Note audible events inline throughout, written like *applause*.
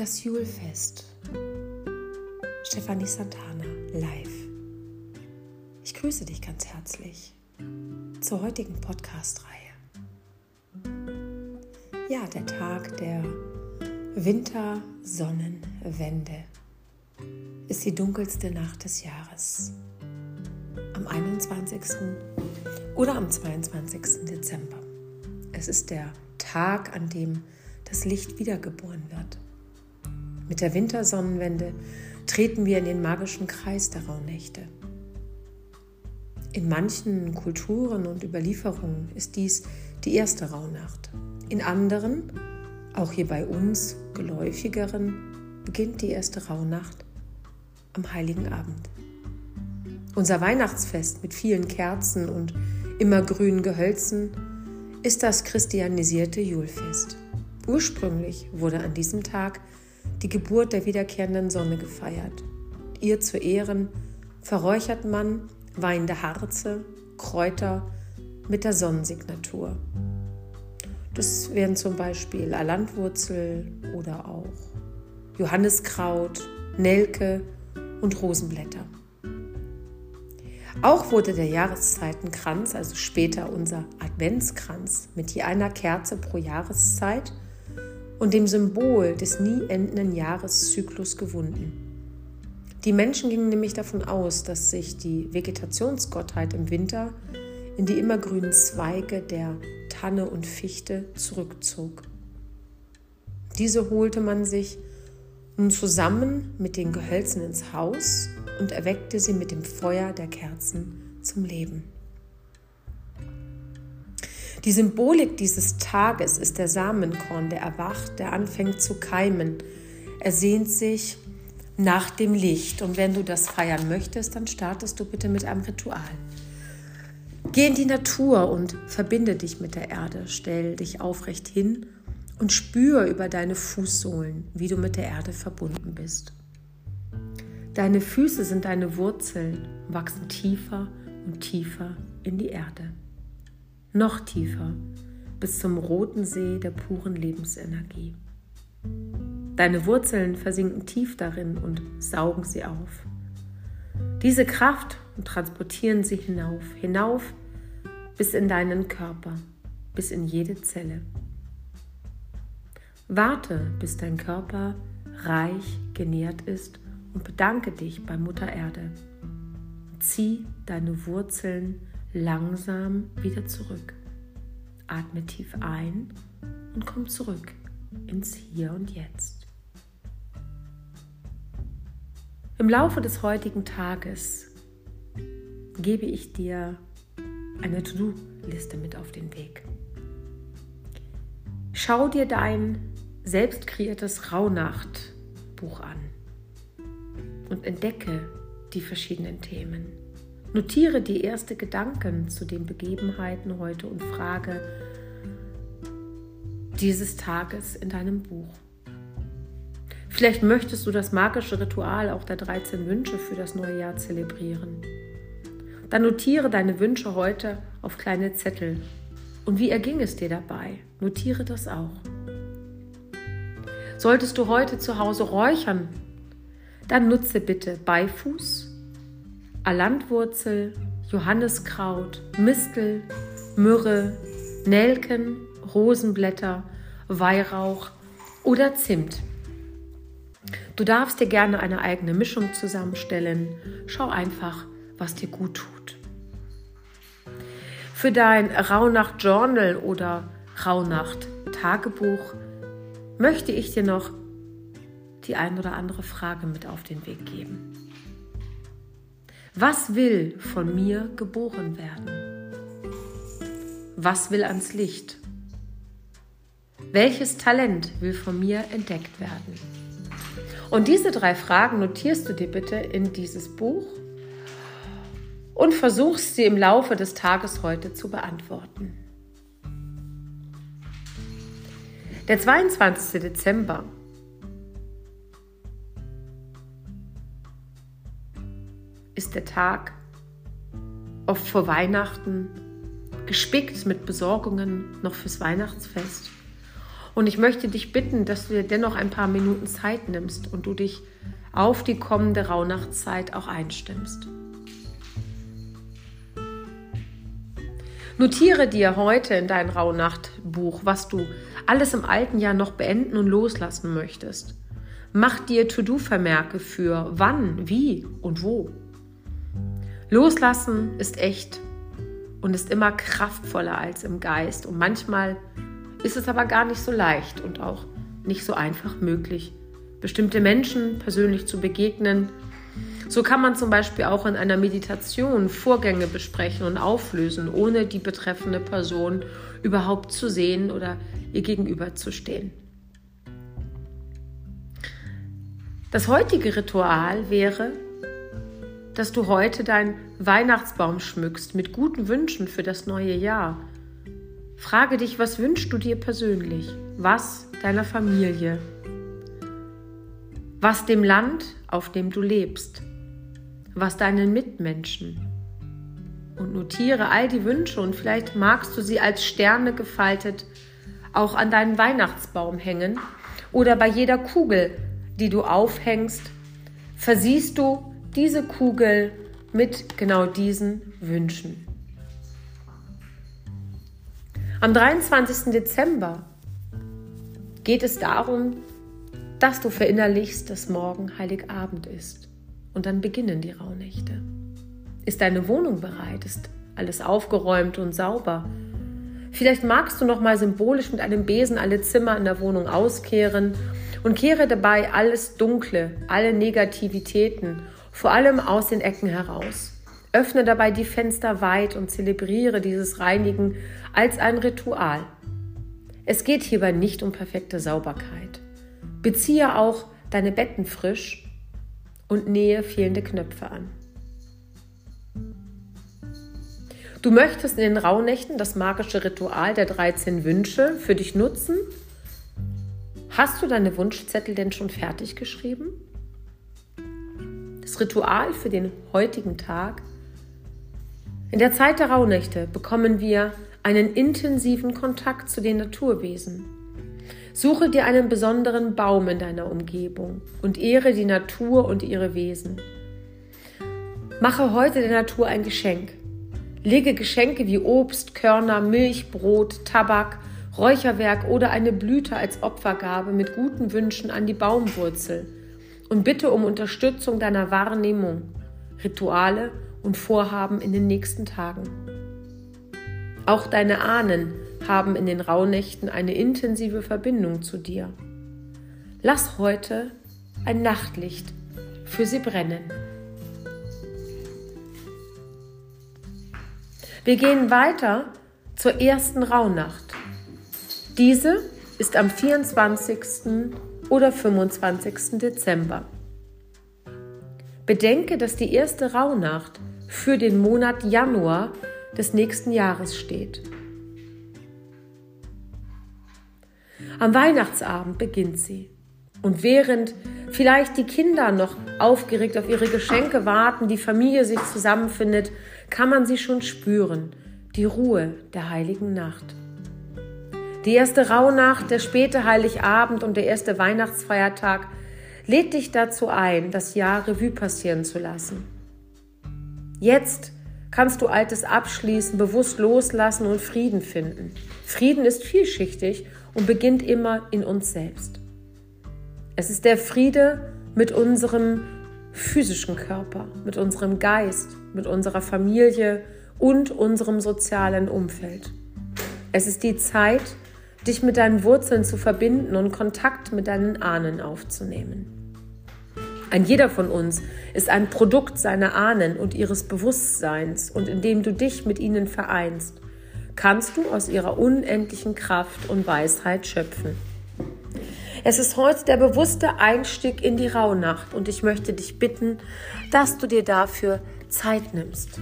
Das Julfest. Stefanie Santana live. Ich grüße dich ganz herzlich zur heutigen Podcast-Reihe. Ja, der Tag der Wintersonnenwende ist die dunkelste Nacht des Jahres. Am 21. oder am 22. Dezember. Es ist der Tag, an dem das Licht wiedergeboren wird. Mit der Wintersonnenwende treten wir in den magischen Kreis der Rauhnächte. In manchen Kulturen und Überlieferungen ist dies die erste Rauhnacht. In anderen, auch hier bei uns geläufigeren, beginnt die erste Rauhnacht am heiligen Abend. Unser Weihnachtsfest mit vielen Kerzen und immergrünen Gehölzen ist das christianisierte Julfest. Ursprünglich wurde an diesem Tag die Geburt der wiederkehrenden Sonne gefeiert. Ihr zu Ehren verräuchert man weinende Harze, Kräuter mit der Sonnensignatur. Das wären zum Beispiel Alandwurzel oder auch Johanniskraut, Nelke und Rosenblätter. Auch wurde der Jahreszeitenkranz, also später unser Adventskranz, mit je einer Kerze pro Jahreszeit und dem Symbol des nie endenden Jahreszyklus gewunden. Die Menschen gingen nämlich davon aus, dass sich die Vegetationsgottheit im Winter in die immergrünen Zweige der Tanne und Fichte zurückzog. Diese holte man sich nun zusammen mit den Gehölzen ins Haus und erweckte sie mit dem Feuer der Kerzen zum Leben. Die Symbolik dieses Tages ist der Samenkorn, der erwacht, der anfängt zu keimen. Er sehnt sich nach dem Licht. Und wenn du das feiern möchtest, dann startest du bitte mit einem Ritual. Geh in die Natur und verbinde dich mit der Erde. Stell dich aufrecht hin und spür über deine Fußsohlen, wie du mit der Erde verbunden bist. Deine Füße sind deine Wurzeln, wachsen tiefer und tiefer in die Erde. Noch tiefer, bis zum roten See der puren Lebensenergie. Deine Wurzeln versinken tief darin und saugen sie auf. Diese Kraft transportieren sie hinauf, hinauf bis in deinen Körper, bis in jede Zelle. Warte, bis dein Körper reich genährt ist und bedanke dich bei Mutter Erde. Zieh deine Wurzeln langsam wieder zurück. Atme tief ein und komm zurück ins Hier und Jetzt. Im Laufe des heutigen Tages gebe ich dir eine To-Do-Liste mit auf den Weg. Schau dir dein selbst kreiertes Rauhnacht-Buch an und entdecke die verschiedenen Themen. Notiere die ersten Gedanken zu den Begebenheiten heute und frage dieses Tages in deinem Buch. Vielleicht möchtest du das magische Ritual auch der 13 Wünsche für das neue Jahr zelebrieren. Dann notiere deine Wünsche heute auf kleine Zettel. Und wie erging es dir dabei? Notiere das auch. Solltest du heute zu Hause räuchern dann nutze bitte Beifuß, Alandwurzel, Johanniskraut, Mistel, Myrrhe, Nelken, Rosenblätter, Weihrauch oder Zimt. Du darfst dir gerne eine eigene Mischung zusammenstellen. Schau einfach, was dir gut tut. Für dein Rauhnacht-Journal oder Rauhnacht-Tagebuch möchte ich dir noch die ein oder andere Frage mit auf den Weg geben. Was will von mir geboren werden? Was will ans Licht? Welches Talent will von mir entdeckt werden? Und diese drei Fragen notierst du dir bitte in dieses Buch und versuchst sie im Laufe des Tages heute zu beantworten. Der 22. Dezember ist der Tag, oft vor Weihnachten, gespickt mit Besorgungen noch fürs Weihnachtsfest. Und ich möchte dich bitten, dass du dir dennoch ein paar Minuten Zeit nimmst und du dich auf die kommende Rauhnachtszeit auch einstimmst. Notiere dir heute in dein Rauhnachtbuch, was du alles im alten Jahr noch beenden und loslassen möchtest. Mach dir To-Do-Vermerke für wann, wie und wo. Loslassen ist echt und ist immer kraftvoller als im Geist. Und manchmal ist es aber gar nicht so leicht und auch nicht so einfach möglich, bestimmte Menschen persönlich zu begegnen. So kann man zum Beispiel auch in einer Meditation Vorgänge besprechen und auflösen, ohne die betreffende Person überhaupt zu sehen oder ihr gegenüber zu stehen. Das heutige Ritual wäre, dass du heute deinen Weihnachtsbaum schmückst mit guten Wünschen für das neue Jahr. Frage dich, was wünschst du dir persönlich? Was deiner Familie? Was dem Land, auf dem du lebst? Was deinen Mitmenschen? Und notiere all die Wünsche und vielleicht magst du sie als Sterne gefaltet auch an deinen Weihnachtsbaum hängen oder bei jeder Kugel, die du aufhängst, versiehst du diese Kugel mit genau diesen Wünschen. Am 23. Dezember geht es darum, dass du verinnerlichst, dass morgen Heiligabend ist. Und dann beginnen die Rauhnächte. Ist deine Wohnung bereit? Ist alles aufgeräumt und sauber? Vielleicht magst du noch mal symbolisch mit einem Besen alle Zimmer in der Wohnung auskehren und kehre dabei alles Dunkle, alle Negativitäten vor allem aus den Ecken heraus. Öffne dabei die Fenster weit und zelebriere dieses Reinigen als ein Ritual. Es geht hierbei nicht um perfekte Sauberkeit. Beziehe auch deine Betten frisch und nähe fehlende Knöpfe an. Du möchtest in den Rauhnächten das magische Ritual der 13 Wünsche für dich nutzen? Hast du deine Wunschzettel denn schon fertig geschrieben? Das Ritual für den heutigen Tag. In der Zeit der Rauhnächte bekommen wir einen intensiven Kontakt zu den Naturwesen. Suche dir einen besonderen Baum in deiner Umgebung und ehre die Natur und ihre Wesen. Mache heute der Natur ein Geschenk. Lege Geschenke wie Obst, Körner, Milch, Brot, Tabak, Räucherwerk oder eine Blüte als Opfergabe mit guten Wünschen an die Baumwurzel und bitte um Unterstützung deiner Wahrnehmung, Rituale und Vorhaben in den nächsten Tagen. Auch deine Ahnen haben in den Rauhnächten eine intensive Verbindung zu dir. Lass heute ein Nachtlicht für sie brennen. Wir gehen weiter zur ersten Rauhnacht. Diese ist am 24 oder 25. Dezember. Bedenke, dass die erste Rauhnacht für den Monat Januar des nächsten Jahres steht. Am Weihnachtsabend beginnt sie. Und während vielleicht die Kinder noch aufgeregt auf ihre Geschenke warten, die Familie sich zusammenfindet, kann man sie schon spüren, die Ruhe der heiligen Nacht. Die erste Rauhnacht, der späte Heiligabend und der erste Weihnachtsfeiertag lädt dich dazu ein, das Jahr Revue passieren zu lassen. Jetzt kannst du Altes abschließen, bewusst loslassen und Frieden finden. Frieden ist vielschichtig und beginnt immer in uns selbst. Es ist der Friede mit unserem physischen Körper, mit unserem Geist, mit unserer Familie und unserem sozialen Umfeld. Es ist die Zeit, dich mit deinen Wurzeln zu verbinden und Kontakt mit deinen Ahnen aufzunehmen. Ein jeder von uns ist ein Produkt seiner Ahnen und ihres Bewusstseins und indem du dich mit ihnen vereinst, kannst du aus ihrer unendlichen Kraft und Weisheit schöpfen. Es ist heute der bewusste Einstieg in die Rauhnacht und ich möchte dich bitten, dass du dir dafür Zeit nimmst.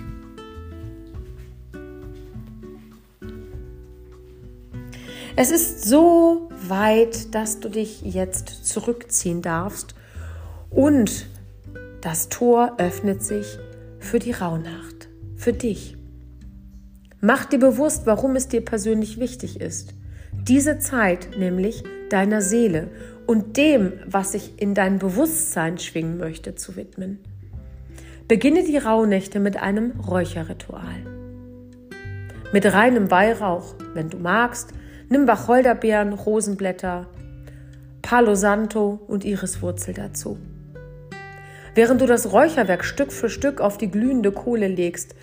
Es ist so weit, dass du dich jetzt zurückziehen darfst und das Tor öffnet sich für die Rauhnacht, für dich. Mach dir bewusst, warum es dir persönlich wichtig ist. diese Zeit nämlich deiner Seele und dem, was sich in dein Bewusstsein schwingen möchte, zu widmen. Beginne die Rauhnächte mit einem Räucherritual. Mit reinem Weihrauch, wenn du magst, nimm Wacholderbeeren, Rosenblätter, Palo Santo und Iriswurzel dazu. Während du das Räucherwerk Stück für Stück auf die glühende Kohle legst,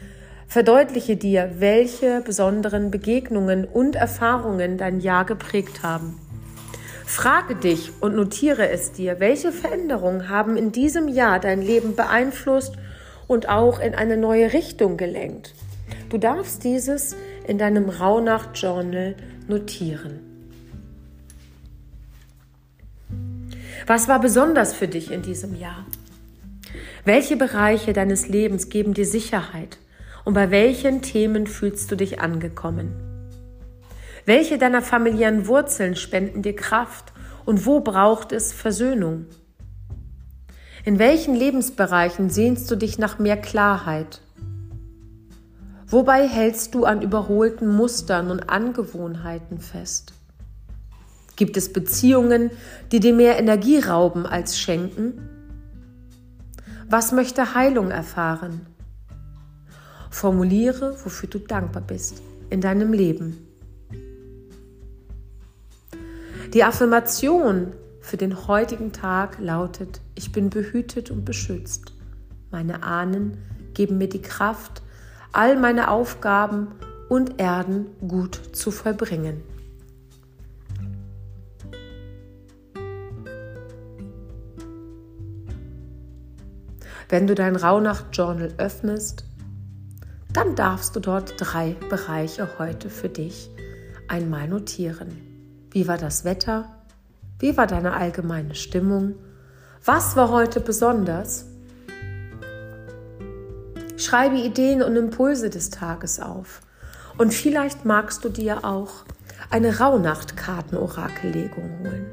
verdeutliche dir, welche besonderen Begegnungen und Erfahrungen dein Jahr geprägt haben. Frage dich und notiere es dir, welche Veränderungen haben in diesem Jahr dein Leben beeinflusst und auch in eine neue Richtung gelenkt. Du darfst dieses in deinem Rauhnacht-Journal notieren. Was war besonders für dich in diesem Jahr? Welche Bereiche deines Lebens geben dir Sicherheit und bei welchen Themen fühlst du dich angekommen? Welche deiner familiären Wurzeln spenden dir Kraft und wo braucht es Versöhnung? In welchen Lebensbereichen sehnst du dich nach mehr Klarheit? Wobei hältst du an überholten Mustern und Angewohnheiten fest? Gibt es Beziehungen, die dir mehr Energie rauben als schenken? Was möchte Heilung erfahren? Formuliere, wofür du dankbar bist in deinem Leben. Die Affirmation für den heutigen Tag lautet, ich bin behütet und beschützt. Meine Ahnen geben mir die Kraft, all meine Aufgaben und Erden gut zu vollbringen. Wenn du dein Rauhnacht-Journal öffnest, dann darfst du dort drei Bereiche heute für dich einmal notieren. Wie war das Wetter? Wie war deine allgemeine Stimmung? Was war heute besonders? Schreibe Ideen und Impulse des Tages auf. Und vielleicht magst du dir auch eine Rauhnacht-Karten-Orakellegung holen.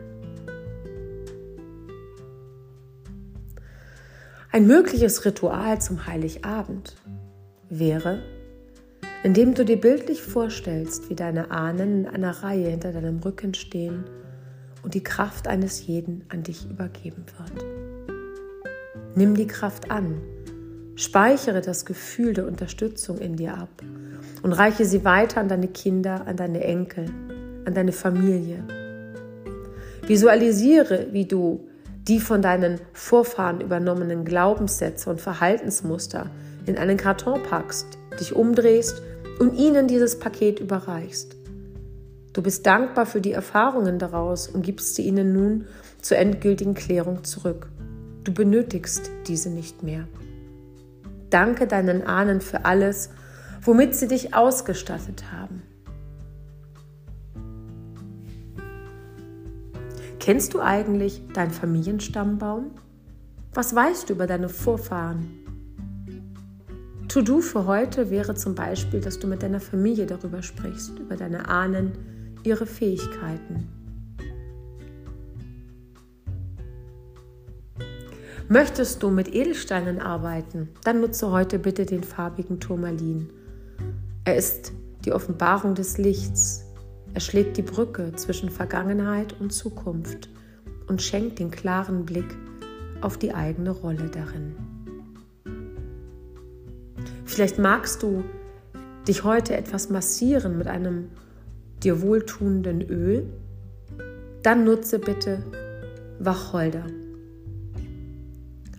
Ein mögliches Ritual zum Heiligabend wäre, indem du dir bildlich vorstellst, wie deine Ahnen in einer Reihe hinter deinem Rücken stehen und die Kraft eines jeden an dich übergeben wird. Nimm die Kraft an, speichere das Gefühl der Unterstützung in dir ab und reiche sie weiter an deine Kinder, an deine Enkel, an deine Familie. Visualisiere, wie du die von deinen Vorfahren übernommenen Glaubenssätze und Verhaltensmuster in einen Karton packst, dich umdrehst und ihnen dieses Paket überreichst. Du bist dankbar für die Erfahrungen daraus und gibst sie ihnen nun zur endgültigen Klärung zurück. Du benötigst diese nicht mehr. Danke deinen Ahnen für alles, womit sie dich ausgestattet haben. Kennst du eigentlich deinen Familienstammbaum? Was weißt du über deine Vorfahren? To-Do für heute wäre zum Beispiel, dass du mit deiner Familie darüber sprichst, über deine Ahnen, ihre Fähigkeiten. Möchtest du mit Edelsteinen arbeiten, dann nutze heute bitte den farbigen Turmalin. Er ist die Offenbarung des Lichts, er schlägt die Brücke zwischen Vergangenheit und Zukunft und schenkt den klaren Blick auf die eigene Rolle darin. Vielleicht magst du dich heute etwas massieren mit einem dir wohltuenden Öl. Dann nutze bitte Wacholder.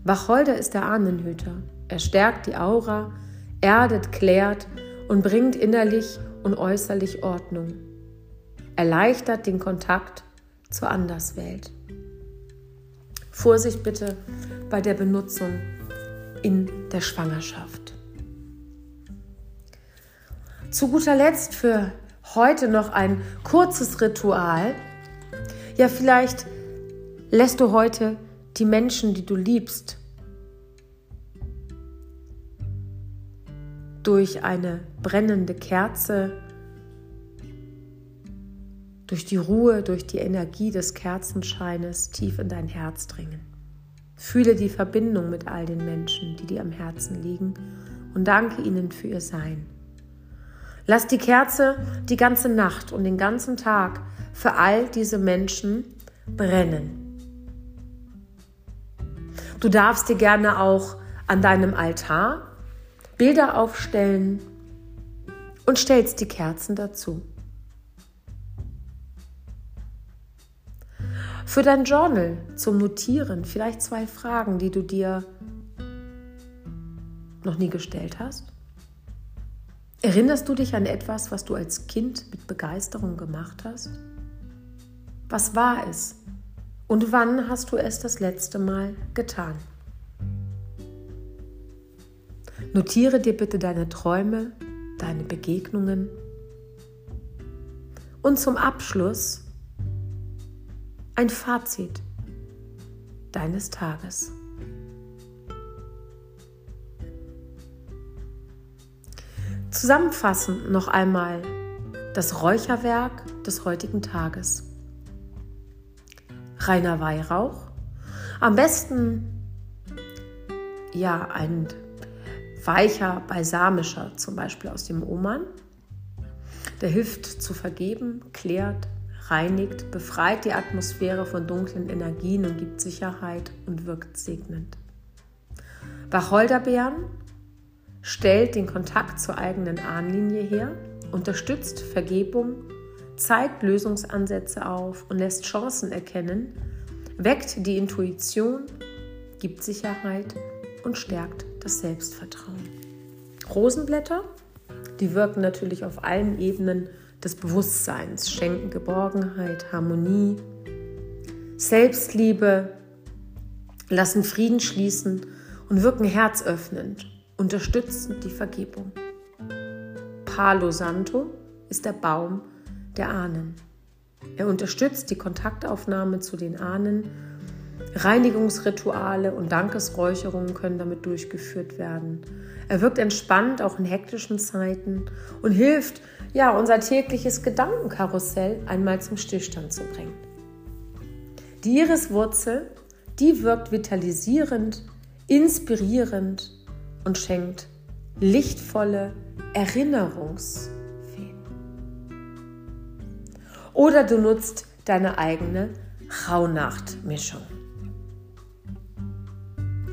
Wacholder ist der Ahnenhüter. Er stärkt die Aura, erdet, klärt und bringt innerlich und äußerlich Ordnung erleichtert den Kontakt zur Anderswelt. Vorsicht bitte bei der Benutzung in der Schwangerschaft. Zu guter Letzt für heute noch ein kurzes Ritual. Ja, vielleicht lässt du heute die Menschen, die du liebst, durch eine brennende Kerze durch die Ruhe, durch die Energie des Kerzenscheines tief in dein Herz dringen. Fühle die Verbindung mit all den Menschen, die dir am Herzen liegen und danke ihnen für ihr Sein. Lass die Kerze die ganze Nacht und den ganzen Tag für all diese Menschen brennen. Du darfst dir gerne auch an deinem Altar Bilder aufstellen und stellst die Kerzen dazu. Für dein Journal zum Notieren vielleicht zwei Fragen, die du dir noch nie gestellt hast. Erinnerst du dich an etwas, was du als Kind mit Begeisterung gemacht hast? Was war es? Und wann hast du es das letzte Mal getan? Notiere dir bitte deine Träume, deine Begegnungen. Und zum Abschluss ein Fazit deines Tages. Zusammenfassend noch einmal das Räucherwerk des heutigen Tages. Reiner Weihrauch, am besten ja ein weicher, balsamischer, zum Beispiel aus dem Oman. Der hilft zu vergeben, klärt, reinigt, befreit die Atmosphäre von dunklen Energien und gibt Sicherheit und wirkt segnend. Wacholderbeeren stellt den Kontakt zur eigenen Ahnenlinie her, unterstützt Vergebung, zeigt Lösungsansätze auf und lässt Chancen erkennen, weckt die Intuition, gibt Sicherheit und stärkt das Selbstvertrauen. Rosenblätter, die wirken natürlich auf allen Ebenen des Bewusstseins, schenken Geborgenheit, Harmonie, Selbstliebe, lassen Frieden schließen und wirken herzöffnend, unterstützen die Vergebung. Palo Santo ist der Baum der Ahnen. Er unterstützt die Kontaktaufnahme zu den Ahnen Reinigungsrituale und Dankesräucherungen können damit durchgeführt werden. Er wirkt entspannt auch in hektischen Zeiten und hilft, ja, unser tägliches Gedankenkarussell einmal zum Stillstand zu bringen. Die Iriswurzel, die wirkt vitalisierend, inspirierend und schenkt lichtvolle Erinnerungsfäden. Oder du nutzt deine eigene Rauhnacht-Mischung.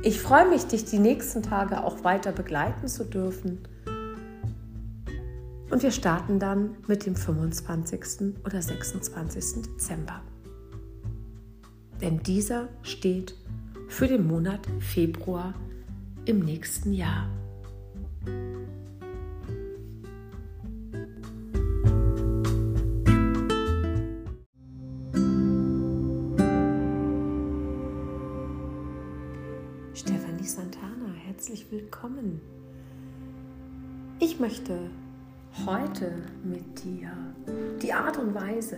Ich freue mich, dich die nächsten Tage auch weiter begleiten zu dürfen. Und wir starten dann mit dem 25. oder 26. Dezember. Denn dieser steht für den Monat Februar im nächsten Jahr. Willkommen. Ich möchte heute mit dir die Art und Weise,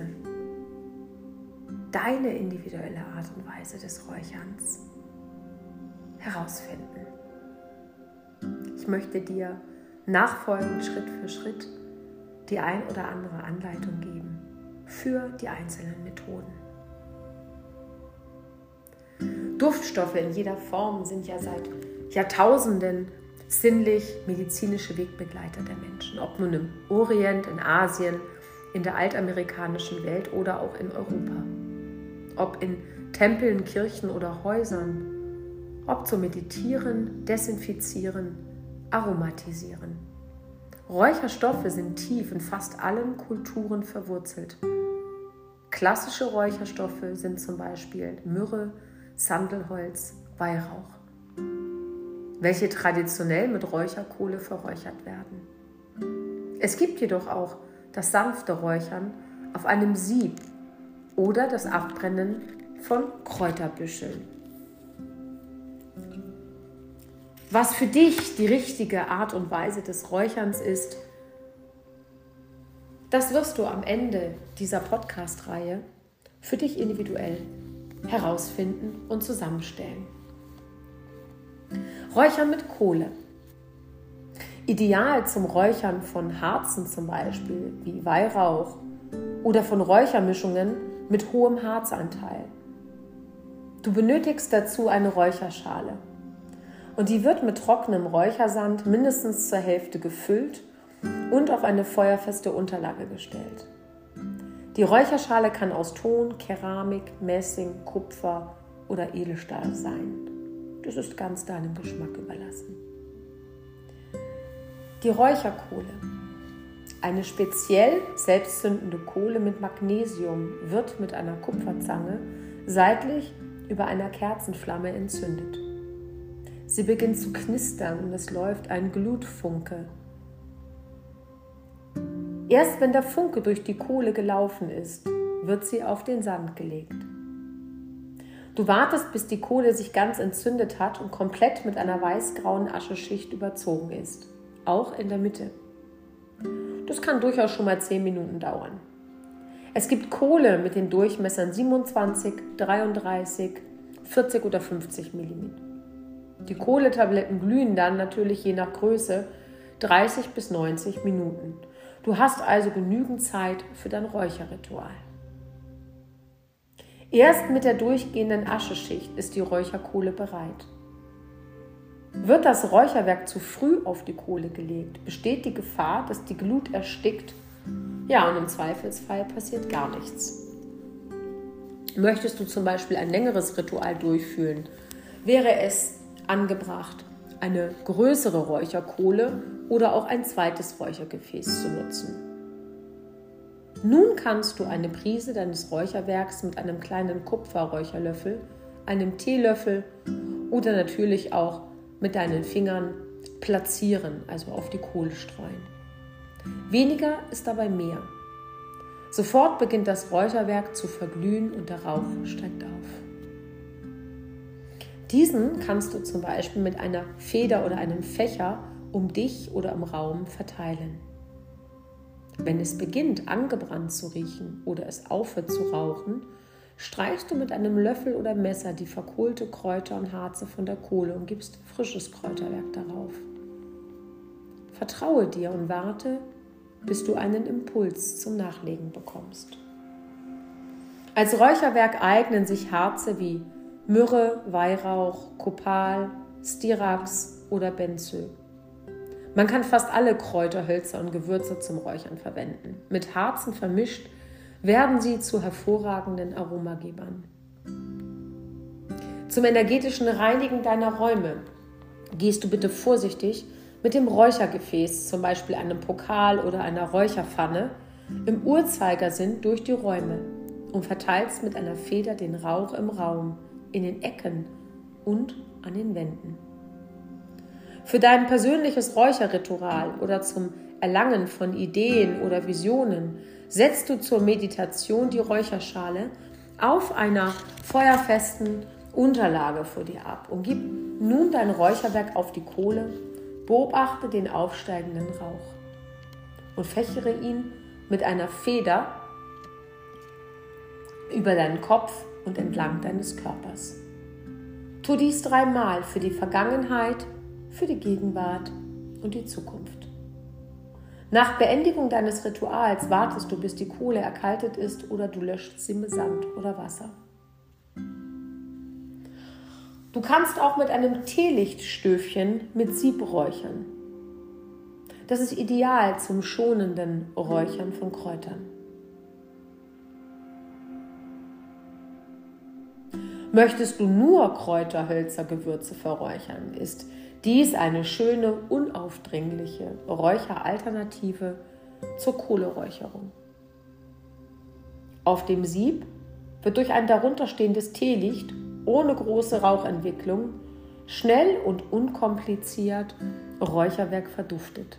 deine individuelle Art und Weise des Räucherns herausfinden. Ich möchte dir nachfolgend Schritt für Schritt die ein oder andere Anleitung geben für die einzelnen Methoden. Duftstoffe in jeder Form sind ja seit Jahrtausenden sinnlich-medizinische Wegbegleiter der Menschen, ob nun im Orient, in Asien, in der altamerikanischen Welt oder auch in Europa. Ob in Tempeln, Kirchen oder Häusern, ob zum Meditieren, Desinfizieren, Aromatisieren. Räucherstoffe sind tief in fast allen Kulturen verwurzelt. Klassische Räucherstoffe sind zum Beispiel Myrrhe, Sandelholz, Weihrauch welche traditionell mit Räucherkohle verräuchert werden. Es gibt jedoch auch das sanfte Räuchern auf einem Sieb oder das Abbrennen von Kräuterbüscheln. Was für dich die richtige Art und Weise des Räucherns ist, das wirst du am Ende dieser Podcast-Reihe für dich individuell herausfinden und zusammenstellen. Räuchern mit Kohle. Ideal zum Räuchern von Harzen zum Beispiel, wie Weihrauch oder von Räuchermischungen mit hohem Harzanteil. Du benötigst dazu eine Räucherschale und die wird mit trockenem Räuchersand mindestens zur Hälfte gefüllt und auf eine feuerfeste Unterlage gestellt. Die Räucherschale kann aus Ton, Keramik, Messing, Kupfer oder Edelstahl sein. Das ist ganz deinem Geschmack überlassen. Die Räucherkohle. Eine speziell selbstzündende Kohle mit Magnesium wird mit einer Kupferzange seitlich über einer Kerzenflamme entzündet. Sie beginnt zu knistern und es läuft ein Glutfunke. Erst wenn der Funke durch die Kohle gelaufen ist, wird sie auf den Sand gelegt. Du wartest, bis die Kohle sich ganz entzündet hat und komplett mit einer weißgrauen Ascheschicht überzogen ist, auch in der Mitte. Das kann durchaus schon mal 10 Minuten dauern. Es gibt Kohle mit den Durchmessern 27, 33, 40 oder 50 mm. Die Kohletabletten glühen dann natürlich je nach Größe 30 bis 90 Minuten. Du hast also genügend Zeit für dein Räucherritual. Erst mit der durchgehenden Ascheschicht ist die Räucherkohle bereit. Wird das Räucherwerk zu früh auf die Kohle gelegt, besteht die Gefahr, dass die Glut erstickt. Ja, und im Zweifelsfall passiert gar nichts. Möchtest du zum Beispiel ein längeres Ritual durchführen, wäre es angebracht, eine größere Räucherkohle oder auch ein zweites Räuchergefäß zu nutzen. Nun kannst du eine Prise deines Räucherwerks mit einem kleinen Kupferräucherlöffel, einem Teelöffel oder natürlich auch mit deinen Fingern platzieren, also auf die Kohle streuen. Weniger ist dabei mehr. Sofort beginnt das Räucherwerk zu verglühen und der Rauch steigt auf. Diesen kannst du zum Beispiel mit einer Feder oder einem Fächer um dich oder im Raum verteilen. Wenn es beginnt angebrannt zu riechen oder es aufhört zu rauchen, streichst du mit einem Löffel oder Messer die verkohlte Kräuter und Harze von der Kohle und gibst frisches Kräuterwerk darauf. Vertraue dir und warte, bis du einen Impuls zum Nachlegen bekommst. Als Räucherwerk eignen sich Harze wie Myrrhe, Weihrauch, Kopal, Styrax oder Benzyl. Man kann fast alle Kräuter, Hölzer und Gewürze zum Räuchern verwenden. Mit Harzen vermischt werden sie zu hervorragenden Aromagebern. Zum energetischen Reinigen deiner Räume gehst du bitte vorsichtig mit dem Räuchergefäß, zum Beispiel einem Pokal oder einer Räucherpfanne, im Uhrzeigersinn durch die Räume und verteilst mit einer Feder den Rauch im Raum, in den Ecken und an den Wänden. Für dein persönliches Räucherritual oder zum Erlangen von Ideen oder Visionen setzt du zur Meditation die Räucherschale auf einer feuerfesten Unterlage vor dir ab und gib nun dein Räucherwerk auf die Kohle, beobachte den aufsteigenden Rauch und fächere ihn mit einer Feder über deinen Kopf und entlang deines Körpers. Tu dies dreimal für die Vergangenheit, für die Gegenwart und die Zukunft. Nach Beendigung deines Rituals wartest du, bis die Kohle erkaltet ist oder du löscht sie mit Sand oder Wasser. Du kannst auch mit einem Teelichtstöfchen mit Sieb räuchern. Das ist ideal zum schonenden Räuchern von Kräutern. Möchtest du nur Kräuter, Hölzer, Gewürze verräuchern, ist dies eine schöne, unaufdringliche Räucheralternative zur Kohleräucherung. Auf dem Sieb wird durch ein darunterstehendes Teelicht ohne große Rauchentwicklung schnell und unkompliziert Räucherwerk verduftet.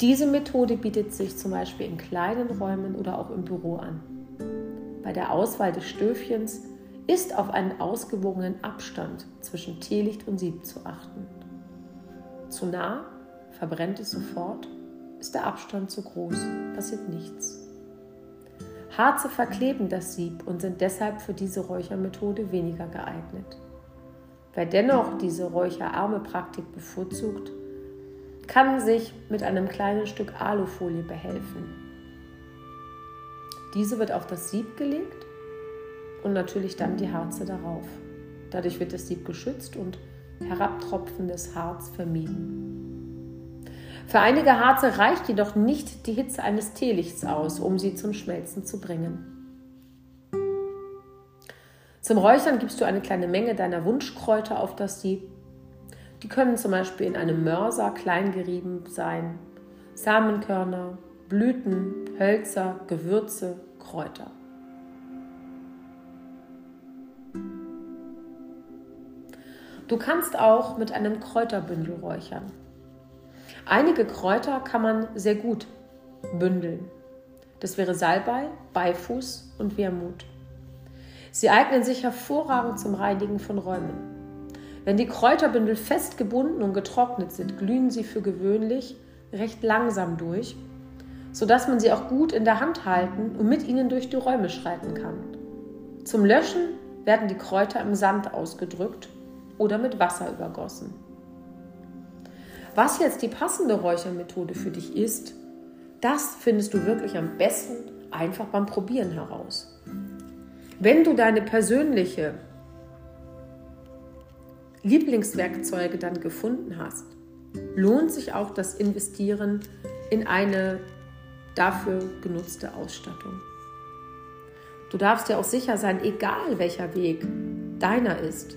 Diese Methode bietet sich zum Beispiel in kleinen Räumen oder auch im Büro an. Bei der Auswahl des Stöfchens ist auf einen ausgewogenen Abstand zwischen Teelicht und Sieb zu achten. Zu nah verbrennt es sofort, ist der Abstand zu groß, passiert nichts. Harze verkleben das Sieb und sind deshalb für diese Räuchermethode weniger geeignet. Wer dennoch diese räucherarme Praktik bevorzugt, kann sich mit einem kleinen Stück Alufolie behelfen. Diese wird auf das Sieb gelegt und natürlich dann die Harze darauf. Dadurch wird das Sieb geschützt und herabtropfendes Harz vermieden. Für einige Harze reicht jedoch nicht die Hitze eines Teelichts aus, um sie zum Schmelzen zu bringen. Zum Räuchern gibst du eine kleine Menge deiner Wunschkräuter auf das Sieb. Die können zum Beispiel in einem Mörser klein gerieben sein. Samenkörner, Blüten, Hölzer, Gewürze, Kräuter. Du kannst auch mit einem Kräuterbündel räuchern. Einige Kräuter kann man sehr gut bündeln. Das wäre Salbei, Beifuß und Wermut. Sie eignen sich hervorragend zum Reinigen von Räumen. Wenn die Kräuterbündel fest gebunden und getrocknet sind, glühen sie für gewöhnlich recht langsam durch, sodass man sie auch gut in der Hand halten und mit ihnen durch die Räume schreiten kann. Zum Löschen werden die Kräuter im Sand ausgedrückt oder mit Wasser übergossen. Was jetzt die passende Räuchermethode für dich ist, das findest du wirklich am besten einfach beim Probieren heraus. Wenn du deine persönliche Lieblingswerkzeuge dann gefunden hast, lohnt sich auch das Investieren in eine dafür genutzte Ausstattung. Du darfst dir auch sicher sein, egal welcher Weg deiner ist,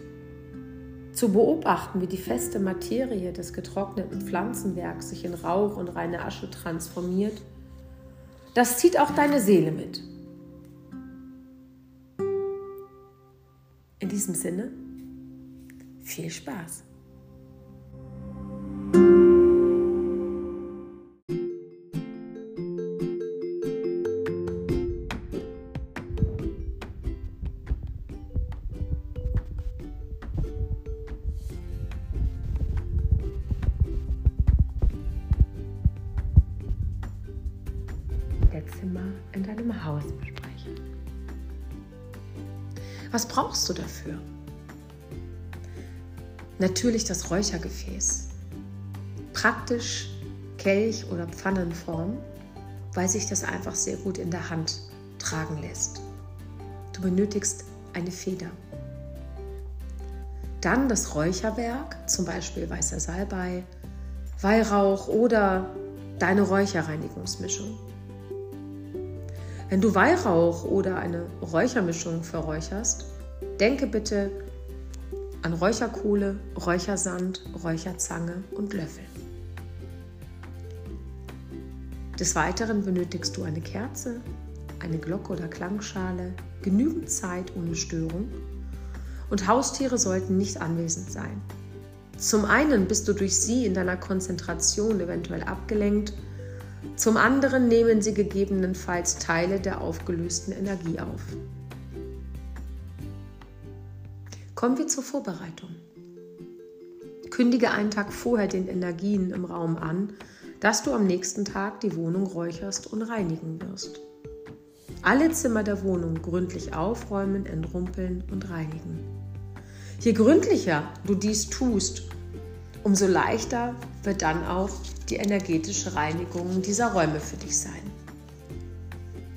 zu beobachten, wie die feste Materie des getrockneten Pflanzenwerks sich in Rauch und reine Asche transformiert, das zieht auch deine Seele mit. In diesem Sinne, viel Spaß! Brauchst du dafür? Natürlich das Räuchergefäß. Praktisch Kelch- oder Pfannenform, weil sich das einfach sehr gut in der Hand tragen lässt. Du benötigst eine Feder. Dann das Räucherwerk, zum Beispiel weißer Salbei, Weihrauch oder deine Räucherreinigungsmischung. Wenn du Weihrauch oder eine Räuchermischung verräucherst, denke bitte an Räucherkohle, Räuchersand, Räucherzange und Löffel. Des Weiteren benötigst du eine Kerze, eine Glocke oder Klangschale, genügend Zeit ohne Störung und Haustiere sollten nicht anwesend sein. Zum einen bist du durch sie in deiner Konzentration eventuell abgelenkt zum anderen nehmen sie gegebenenfalls Teile der aufgelösten Energie auf. Kommen wir zur Vorbereitung. Kündige einen Tag vorher den Energien im Raum an, dass du am nächsten Tag die Wohnung räucherst und reinigen wirst. Alle Zimmer der Wohnung gründlich aufräumen, entrumpeln und reinigen. Je gründlicher du dies tust, umso leichter wird dann auch die energetische Reinigung dieser Räume für dich sein.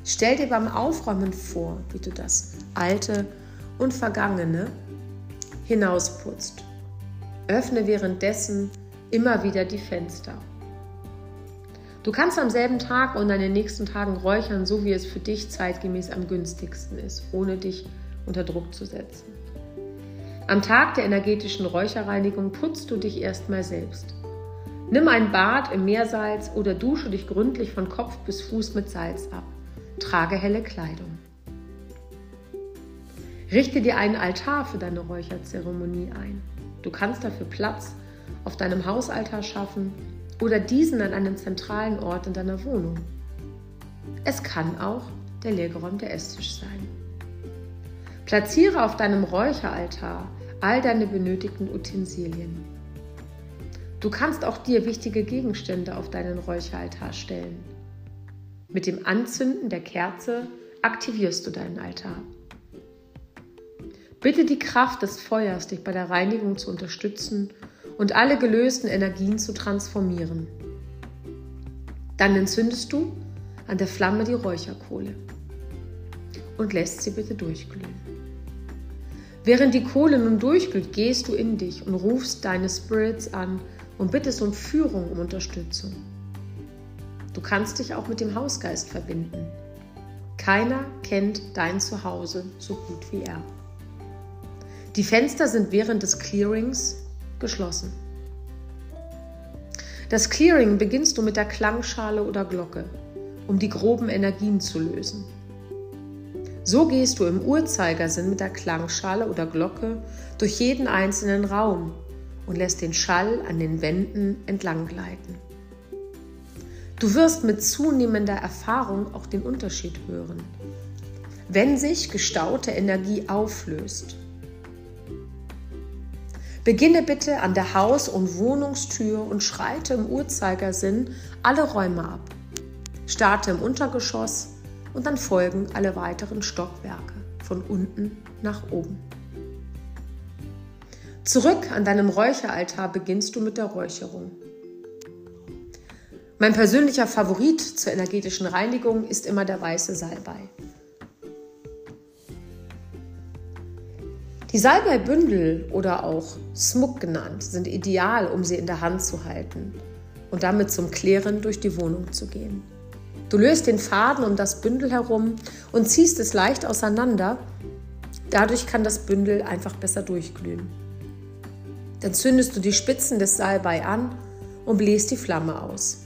Stell dir beim Aufräumen vor, wie du das Alte und Vergangene hinausputzt. Öffne währenddessen immer wieder die Fenster. Du kannst am selben Tag und an den nächsten Tagen räuchern, so wie es für dich zeitgemäß am günstigsten ist, ohne dich unter Druck zu setzen. Am Tag der energetischen Räucherreinigung putzt du dich erstmal selbst. Nimm ein Bad im Meersalz oder dusche dich gründlich von Kopf bis Fuß mit Salz ab. Trage helle Kleidung. Richte dir einen Altar für deine Räucherzeremonie ein. Du kannst dafür Platz auf deinem Hausaltar schaffen oder diesen an einem zentralen Ort in deiner Wohnung. Es kann auch der leergeräumte Esstisch sein. Platziere auf deinem Räucheraltar all deine benötigten Utensilien. Du kannst auch dir wichtige Gegenstände auf deinen Räucheraltar stellen. Mit dem Anzünden der Kerze aktivierst du deinen Altar. Bitte die Kraft des Feuers, dich bei der Reinigung zu unterstützen und alle gelösten Energien zu transformieren. Dann entzündest du an der Flamme die Räucherkohle und lässt sie bitte durchglühen. Während die Kohle nun durchglüht, gehst du in dich und rufst deine Spirits an und bittest um Führung, um Unterstützung. Du kannst dich auch mit dem Hausgeist verbinden. Keiner kennt dein Zuhause so gut wie er. Die Fenster sind während des Clearings geschlossen. Das Clearing beginnst du mit der Klangschale oder Glocke, um die groben Energien zu lösen. So gehst du im Uhrzeigersinn mit der Klangschale oder Glocke durch jeden einzelnen Raum und lässt den Schall an den Wänden entlang gleiten. Du wirst mit zunehmender Erfahrung auch den Unterschied hören. Wenn sich gestaute Energie auflöst, Beginne bitte an der Haus- und Wohnungstür und schreite im Uhrzeigersinn alle Räume ab. Starte im Untergeschoss und dann folgen alle weiteren Stockwerke von unten nach oben. Zurück an deinem Räucheraltar beginnst du mit der Räucherung. Mein persönlicher Favorit zur energetischen Reinigung ist immer der weiße Salbei. Die Salbeibündel oder auch Smuck genannt sind ideal, um sie in der Hand zu halten und damit zum Klären durch die Wohnung zu gehen. Du löst den Faden um das Bündel herum und ziehst es leicht auseinander. Dadurch kann das Bündel einfach besser durchglühen. Dann zündest du die Spitzen des Salbei an und bläst die Flamme aus.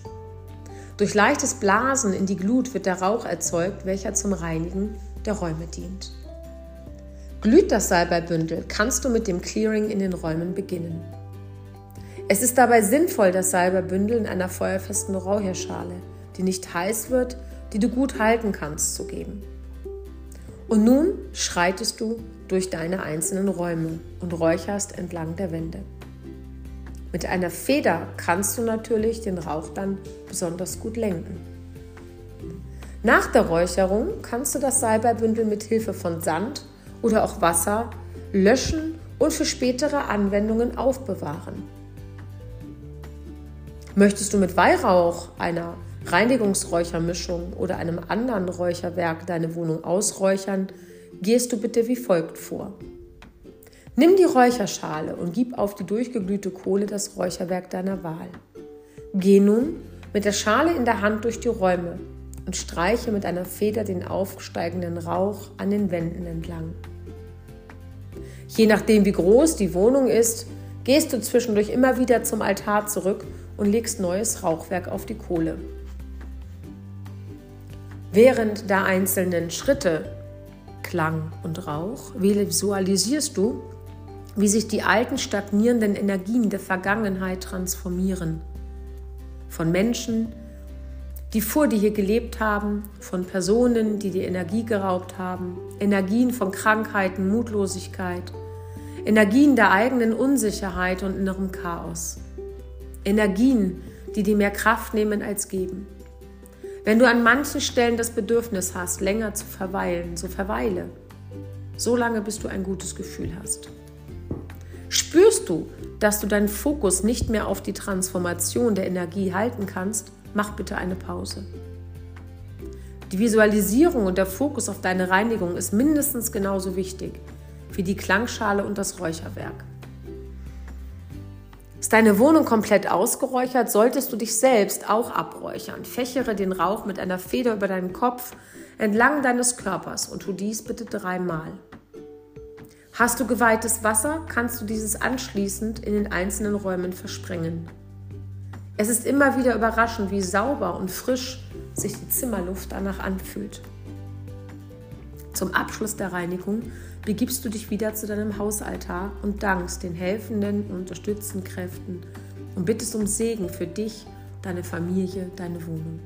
Durch leichtes Blasen in die Glut wird der Rauch erzeugt, welcher zum Reinigen der Räume dient. Glüht das Salbeibündel, kannst du mit dem Clearing in den Räumen beginnen. Es ist dabei sinnvoll, das Salbeibündel in einer feuerfesten Räucherschale, die nicht heiß wird, die du gut halten kannst, zu geben. Und nun schreitest du durch deine einzelnen Räume und räucherst entlang der Wände. Mit einer Feder kannst du natürlich den Rauch dann besonders gut lenken. Nach der Räucherung kannst du das Salbeibündel mit Hilfe von Sand oder auch Wasser löschen und für spätere Anwendungen aufbewahren. Möchtest du mit Weihrauch, einer Reinigungsräuchermischung oder einem anderen Räucherwerk deine Wohnung ausräuchern, gehst du bitte wie folgt vor. Nimm die Räucherschale und gib auf die durchgeglühte Kohle das Räucherwerk deiner Wahl. Geh nun mit der Schale in der Hand durch die Räume und streiche mit einer Feder den aufsteigenden Rauch an den Wänden entlang. Je nachdem, wie groß die Wohnung ist, gehst du zwischendurch immer wieder zum Altar zurück und legst neues Rauchwerk auf die Kohle. Während der einzelnen Schritte Klang und Rauch visualisierst du, wie sich die alten stagnierenden Energien der Vergangenheit transformieren. Von Menschen, die vor dir hier gelebt haben, von Personen, die dir Energie geraubt haben, Energien von Krankheiten, Mutlosigkeit, Energien der eigenen Unsicherheit und innerem Chaos. Energien, die dir mehr Kraft nehmen als geben. Wenn du an manchen Stellen das Bedürfnis hast, länger zu verweilen, so verweile. So lange, bis du ein gutes Gefühl hast. Spürst du, dass du deinen Fokus nicht mehr auf die Transformation der Energie halten kannst, mach bitte eine Pause. Die Visualisierung und der Fokus auf deine Reinigung ist mindestens genauso wichtig wie die Klangschale und das Räucherwerk. Ist deine Wohnung komplett ausgeräuchert, solltest du dich selbst auch abräuchern. Fächere den Rauch mit einer Feder über deinen Kopf entlang deines Körpers und tu dies bitte dreimal. Hast du geweihtes Wasser, kannst du dieses anschließend in den einzelnen Räumen versprengen. Es ist immer wieder überraschend, wie sauber und frisch sich die Zimmerluft danach anfühlt. Zum Abschluss der Reinigung begibst du dich wieder zu deinem Hausaltar und dankst den helfenden und unterstützenden Kräften und bittest um Segen für dich, deine Familie, deine Wohnung.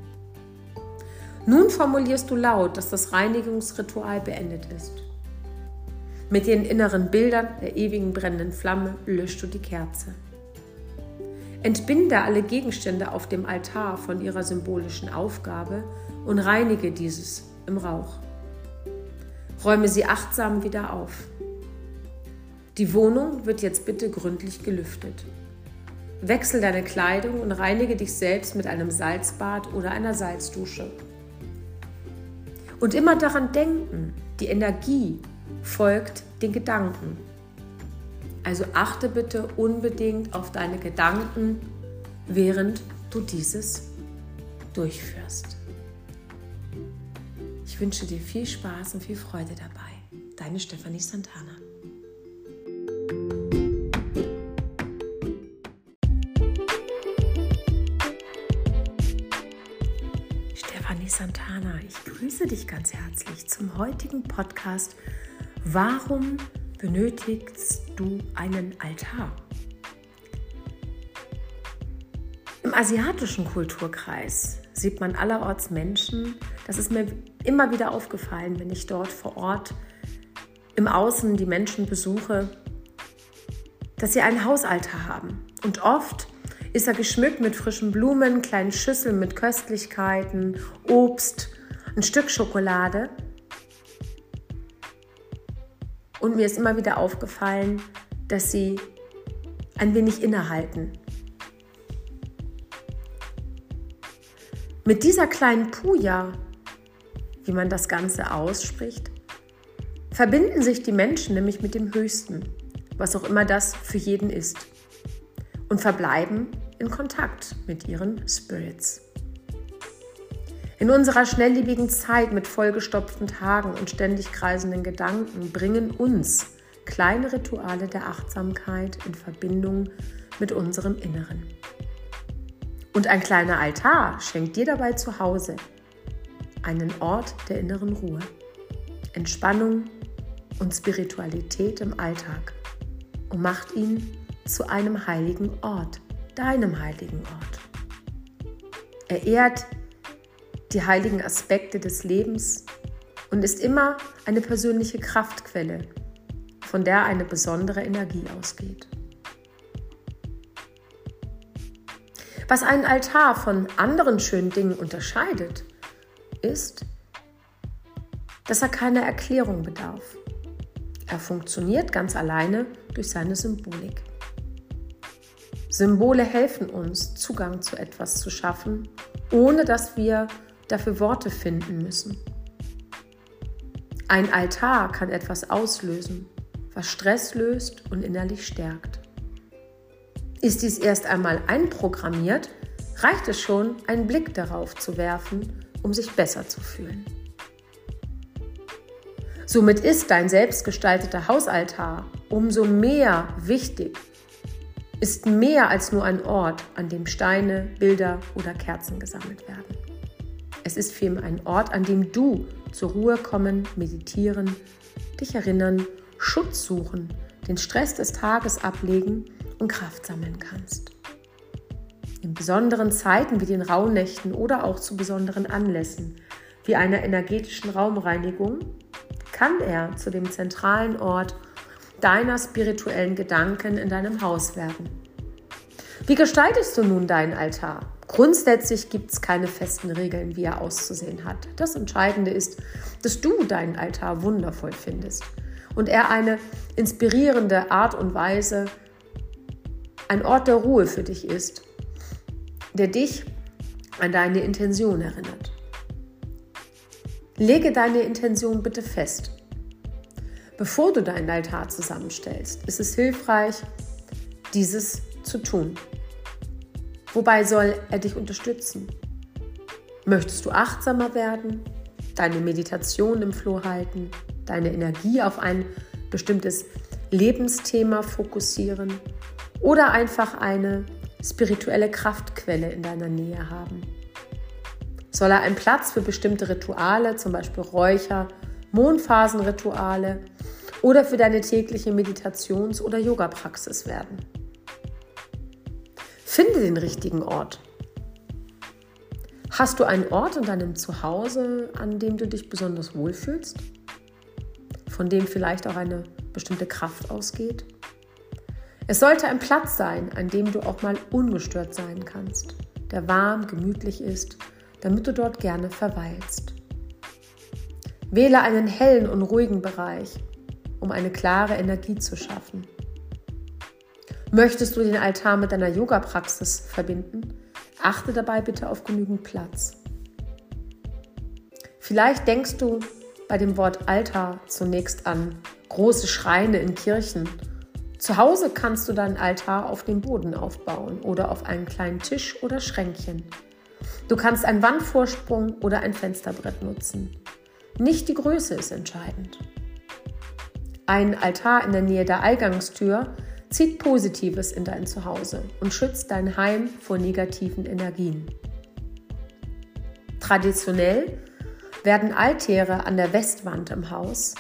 Nun formulierst du laut, dass das Reinigungsritual beendet ist. Mit den inneren Bildern der ewigen brennenden Flamme löscht du die Kerze. Entbinde alle Gegenstände auf dem Altar von ihrer symbolischen Aufgabe und reinige dieses im Rauch. Räume sie achtsam wieder auf. Die Wohnung wird jetzt bitte gründlich gelüftet. Wechsel deine Kleidung und reinige dich selbst mit einem Salzbad oder einer Salzdusche. Und immer daran denken, die Energie folgt den Gedanken. Also achte bitte unbedingt auf deine Gedanken während du dieses durchführst. Ich wünsche dir viel Spaß und viel Freude dabei. Deine Stefanie Santana. Stefanie Santana, ich grüße dich ganz herzlich zum heutigen Podcast. Warum benötigst du einen Altar? Im asiatischen Kulturkreis sieht man allerorts Menschen. Das ist mir immer wieder aufgefallen, wenn ich dort vor Ort im Außen die Menschen besuche, dass sie einen Hausaltar haben. Und oft ist er geschmückt mit frischen Blumen, kleinen Schüsseln mit Köstlichkeiten, Obst, ein Stück Schokolade. Und mir ist immer wieder aufgefallen, dass sie ein wenig innehalten Mit dieser kleinen Puja, wie man das Ganze ausspricht, verbinden sich die Menschen nämlich mit dem Höchsten, was auch immer das für jeden ist, und verbleiben in Kontakt mit ihren Spirits. In unserer schnelllebigen Zeit mit vollgestopften Tagen und ständig kreisenden Gedanken bringen uns kleine Rituale der Achtsamkeit in Verbindung mit unserem Inneren. Und ein kleiner Altar schenkt dir dabei zu Hause einen Ort der inneren Ruhe, Entspannung und Spiritualität im Alltag und macht ihn zu einem heiligen Ort, deinem heiligen Ort. Er ehrt die heiligen Aspekte des Lebens und ist immer eine persönliche Kraftquelle, von der eine besondere Energie ausgeht. Was einen Altar von anderen schönen Dingen unterscheidet, ist, dass er keiner Erklärung bedarf. Er funktioniert ganz alleine durch seine Symbolik. Symbole helfen uns, Zugang zu etwas zu schaffen, ohne dass wir dafür Worte finden müssen. Ein Altar kann etwas auslösen, was Stress löst und innerlich stärkt. Ist dies erst einmal einprogrammiert, reicht es schon, einen Blick darauf zu werfen, um sich besser zu fühlen. Somit ist dein selbstgestalteter Hausaltar umso mehr wichtig, ist mehr als nur ein Ort, an dem Steine, Bilder oder Kerzen gesammelt werden. Es ist vielmehr ein Ort, an dem du zur Ruhe kommen, meditieren, dich erinnern, Schutz suchen, den Stress des Tages ablegen und Kraft sammeln kannst. In besonderen Zeiten wie den Rauhnächten oder auch zu besonderen Anlässen wie einer energetischen Raumreinigung kann er zu dem zentralen Ort deiner spirituellen Gedanken in deinem Haus werden. Wie gestaltest du nun deinen Altar? Grundsätzlich gibt es keine festen Regeln, wie er auszusehen hat. Das Entscheidende ist, dass du deinen Altar wundervoll findest und er eine inspirierende Art und Weise ein Ort der Ruhe für dich ist, der dich an deine Intention erinnert. Lege deine Intention bitte fest. Bevor du deinen Altar zusammenstellst, ist es hilfreich, dieses zu tun. Wobei soll er dich unterstützen? Möchtest du achtsamer werden, deine Meditation im Floh halten, deine Energie auf ein bestimmtes Lebensthema fokussieren oder einfach eine spirituelle Kraftquelle in deiner Nähe haben. Soll er ein Platz für bestimmte Rituale, zum Beispiel Räucher, Mondphasenrituale oder für deine tägliche Meditations- oder Yoga-Praxis werden? Finde den richtigen Ort. Hast du einen Ort in deinem Zuhause, an dem du dich besonders wohlfühlst? Von dem vielleicht auch eine bestimmte Kraft ausgeht? Es sollte ein Platz sein, an dem du auch mal ungestört sein kannst, der warm, gemütlich ist, damit du dort gerne verweilst. Wähle einen hellen und ruhigen Bereich, um eine klare Energie zu schaffen. Möchtest du den Altar mit deiner Yoga-Praxis verbinden? Achte dabei bitte auf genügend Platz. Vielleicht denkst du bei dem Wort Altar zunächst an große Schreine in Kirchen Zu Hause kannst du deinen Altar auf dem Boden aufbauen oder auf einen kleinen Tisch oder Schränkchen. Du kannst einen Wandvorsprung oder ein Fensterbrett nutzen. Nicht die Größe ist entscheidend. Ein Altar in der Nähe der Eingangstür zieht Positives in dein Zuhause und schützt dein Heim vor negativen Energien. Traditionell werden Altäre an der Westwand im Haus